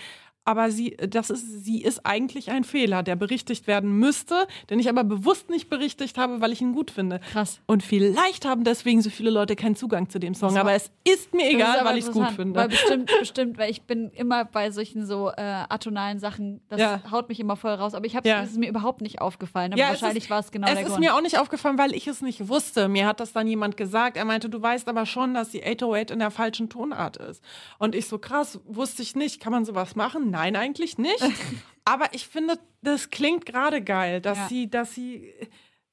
Aber sie, das ist, sie ist eigentlich ein Fehler, der berichtigt werden müsste, den ich aber bewusst nicht berichtigt habe, weil ich ihn gut finde. krass. Und vielleicht haben deswegen so viele Leute keinen Zugang zu dem Song. Aber es ist mir ist egal, aber weil ich es gut finde. Weil bestimmt, bestimmt, weil ich bin immer bei solchen so äh, atonalen Sachen, das Ja. haut mich immer voll raus. Aber ich habe Ja. es ist mir überhaupt nicht aufgefallen. Aber Ja, es wahrscheinlich ist- war es genau es der ist Grund. mir auch nicht aufgefallen, weil ich es nicht wusste. Mir hat das dann jemand gesagt. Er meinte, du weißt aber schon, dass die 808 in der falschen Tonart ist. Und ich so, krass, wusste ich nicht. Kann man sowas machen? Nein, eigentlich nicht. aber ich finde, das klingt gerade geil, dass Ja. sie, dass sie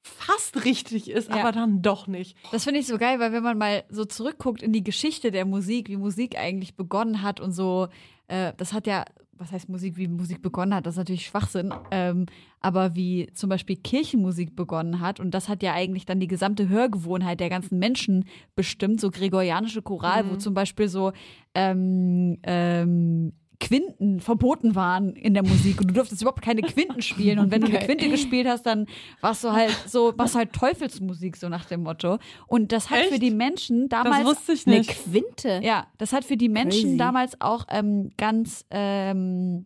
fast richtig ist, Ja. aber dann doch nicht. Das finde ich so geil, weil wenn man mal so zurückguckt in die Geschichte der Musik, wie Musik eigentlich begonnen hat und so, äh, das hat ja, was heißt Musik, wie Musik begonnen hat, das ist natürlich Schwachsinn, ähm, aber wie zum Beispiel Kirchenmusik begonnen hat und das hat ja eigentlich dann die gesamte Hörgewohnheit der ganzen Menschen bestimmt, so gregorianische Choral, wo zum Beispiel so ähm, ähm, Quinten verboten waren in der Musik und du durftest überhaupt keine Quinten spielen und wenn du eine. Quinte gespielt hast, dann warst du halt so, warst du halt Teufelsmusik so nach dem Motto und das hat Echt? für die Menschen Das damals wusste ich Eine nicht. Quinte. ja, das hat für die Menschen Crazy. damals auch ähm, ganz ähm,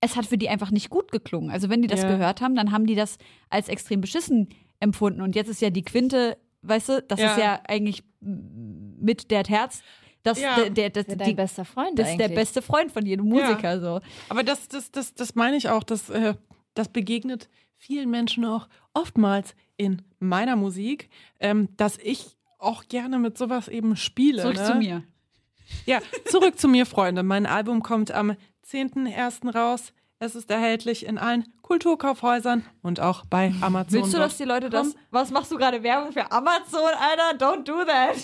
es hat für die einfach nicht gut geklungen. Also wenn die das Ja. gehört haben, dann haben die das als extrem beschissen empfunden und jetzt ist ja die Quinte, weißt du, das Ja. ist ja eigentlich mit der Terz das, Ja. der, der, das, ist die, dein bester Freund das ist der beste Freund von jedem Musiker. So. Aber das, das, das, das meine ich auch, das, äh, das begegnet vielen Menschen auch oftmals in meiner Musik, ähm, dass ich auch gerne mit sowas eben spiele. Zurück ne? zu mir. Ja, zurück zu mir, Freunde. Mein Album kommt am 10.01. raus. Es ist erhältlich in allen Kulturkaufhäusern und auch bei Amazon. Willst du, dass die Leute das? Was machst du gerade Werbung für Amazon, Alter? Don't do that.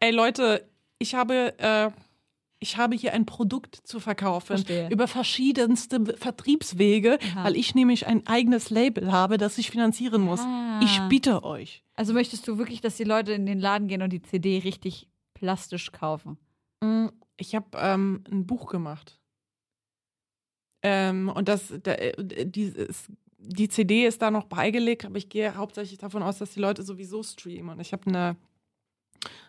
Ey Leute, ich habe, äh, ich habe hier ein Produkt zu verkaufen Verstehe. über verschiedenste Vertriebswege, Aha. weil ich nämlich ein eigenes Label habe, das ich finanzieren muss. Ah. Ich bitte euch. Also möchtest du wirklich, dass die Leute in den Laden gehen und die CD richtig plastisch kaufen? Mm, Ich habe ähm, ein Buch gemacht. Ähm, und das, da, äh, die, die CD ist da noch beigelegt, aber ich gehe hauptsächlich davon aus, dass die Leute sowieso streamen. Und ich habe eine,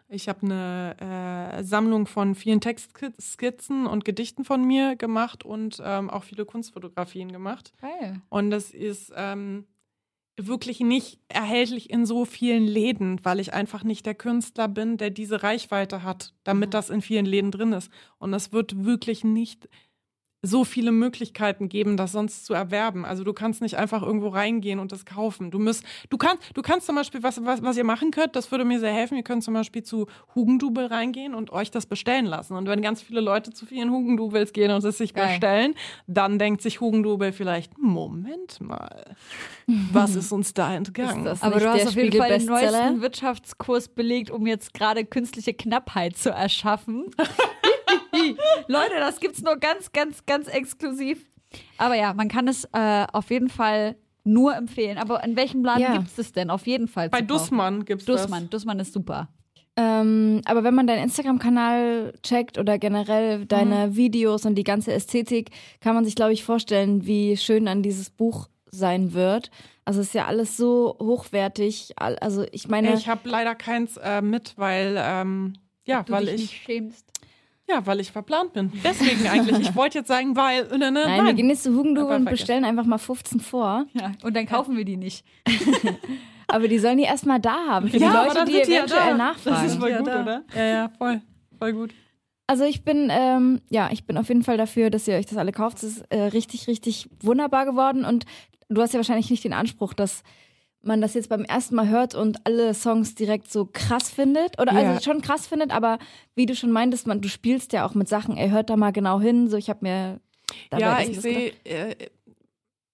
ich habe eine äh, Sammlung von vielen Textskizzen und Gedichten von mir gemacht und ähm, auch viele Kunstfotografien gemacht. Geil. Und das ist ähm, wirklich nicht erhältlich in so vielen Läden, weil ich einfach nicht der Künstler bin, der diese Reichweite hat, damit Mhm. das in vielen Läden drin ist. Und es wird wirklich nicht so viele Möglichkeiten geben, das sonst zu erwerben. Also du kannst nicht einfach irgendwo reingehen und das kaufen. Du musst, du kannst, du kannst zum Beispiel, was, was, was ihr machen könnt, das würde mir sehr helfen. Ihr könnt zum Beispiel zu Hugendubel reingehen und euch das bestellen lassen. Und wenn ganz viele Leute zu vielen Hugendubels gehen und es sich Geil. bestellen, dann denkt sich Hugendubel vielleicht, Moment mal, was ist uns da entgangen? Aber du hast auf jeden Fall den neuesten Wirtschaftskurs belegt, um jetzt gerade künstliche Knappheit zu erschaffen. Leute, das gibt's nur ganz, ganz, ganz exklusiv. Aber ja, man kann es äh, auf jeden Fall nur empfehlen. Aber in welchem Laden Ja. gibt's es denn? Auf jeden Fall. Bei zu kaufen. Dussmann gibt's Dussmann. Dussmann ist super. Ähm, aber wenn man deinen Instagram-Kanal checkt oder generell deine Videos und die ganze Ästhetik, kann man sich, glaube ich, vorstellen, wie schön dann dieses Buch sein wird. Also es ist ja alles so hochwertig. Also ich meine, das. Ich habe leider keins äh, mit, weil ähm, ja, Du weil dich ich nicht schämst. Ja, weil ich verplant bin. Deswegen eigentlich. Ich wollte jetzt sagen, weil äh, ne, ne, nein, wir gehen jetzt zu Hugendubel Aber und vergessen. bestellen einfach mal 15 vor. Ja, und dann kaufen wir die nicht. Aber die sollen die erstmal da haben für die Ja, aber Leute, die die ja eventuell da. nachfragen. Das ist voll ja, gut, da. oder? Ja, ja, voll. Voll gut. Also ich bin, ähm, ja, ich bin auf jeden Fall dafür, dass ihr euch das alle kauft. Es ist äh, richtig, richtig wunderbar geworden und du hast ja wahrscheinlich nicht den Anspruch, dass man das jetzt beim ersten Mal hört und alle Songs direkt so krass findet. Oder Ja. also schon krass findet, aber wie du schon meintest, man, du spielst ja auch mit Sachen, ey, hört da mal genau hin. So, ich habe mir ja, ich sehe, äh,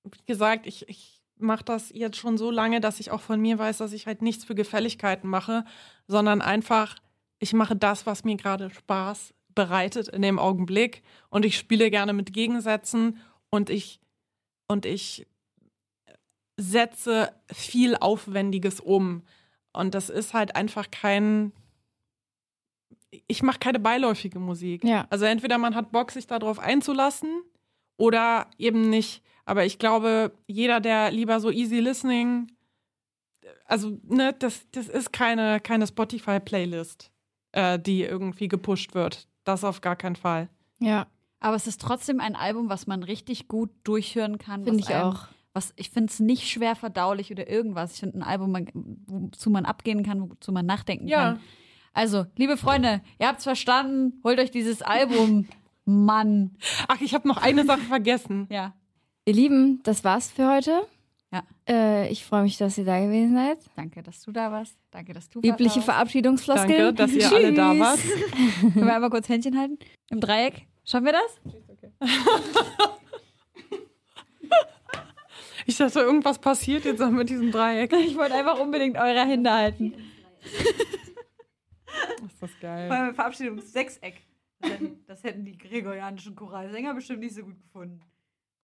wie gesagt, ich, ich mache das jetzt schon so lange, dass ich auch von mir weiß, dass ich halt nichts für Gefälligkeiten mache, sondern einfach, ich mache das, was mir gerade Spaß bereitet in dem Augenblick und ich spiele gerne mit Gegensätzen und ich und ich setze viel Aufwendiges um und das ist halt einfach kein ich mache keine beiläufige Musik. Ja. Also entweder man hat Bock, sich darauf einzulassen oder eben nicht. Aber ich glaube, jeder, der lieber so easy listening, also ne, das, das ist keine, keine Spotify-Playlist, äh, die irgendwie gepusht wird. Das auf gar keinen Fall. Ja, Aber es ist trotzdem ein Album, was man richtig gut durchhören kann. finde ich einem- auch. Was, ich finde es nicht schwer verdaulich oder irgendwas. Ich finde ein Album, man- wozu man abgehen kann, wozu man nachdenken Ja. kann. Also, liebe Freunde, ihr habt's verstanden. Holt euch dieses Album. Mann. Ach, ich habe noch eine Sache vergessen. Ja. Ihr Lieben, das war's für heute. Ja. Äh, ich freue mich, dass ihr da gewesen seid. Danke, dass du da warst. Danke, dass du Übliche da warst. Verabschiedungsfloskeln. Danke, dass ihr alle da Tschüss. wart. Können wir einmal kurz Händchen halten? Im Dreieck? Schaffen wir das? Ich dachte, irgendwas passiert jetzt noch mit diesem Dreieck. Ich wollte einfach unbedingt eure Hände halten. Ist das geil. Beim Verabschiedungssechseck. Das hätten, das hätten die gregorianischen Choralsänger bestimmt nicht so gut gefunden.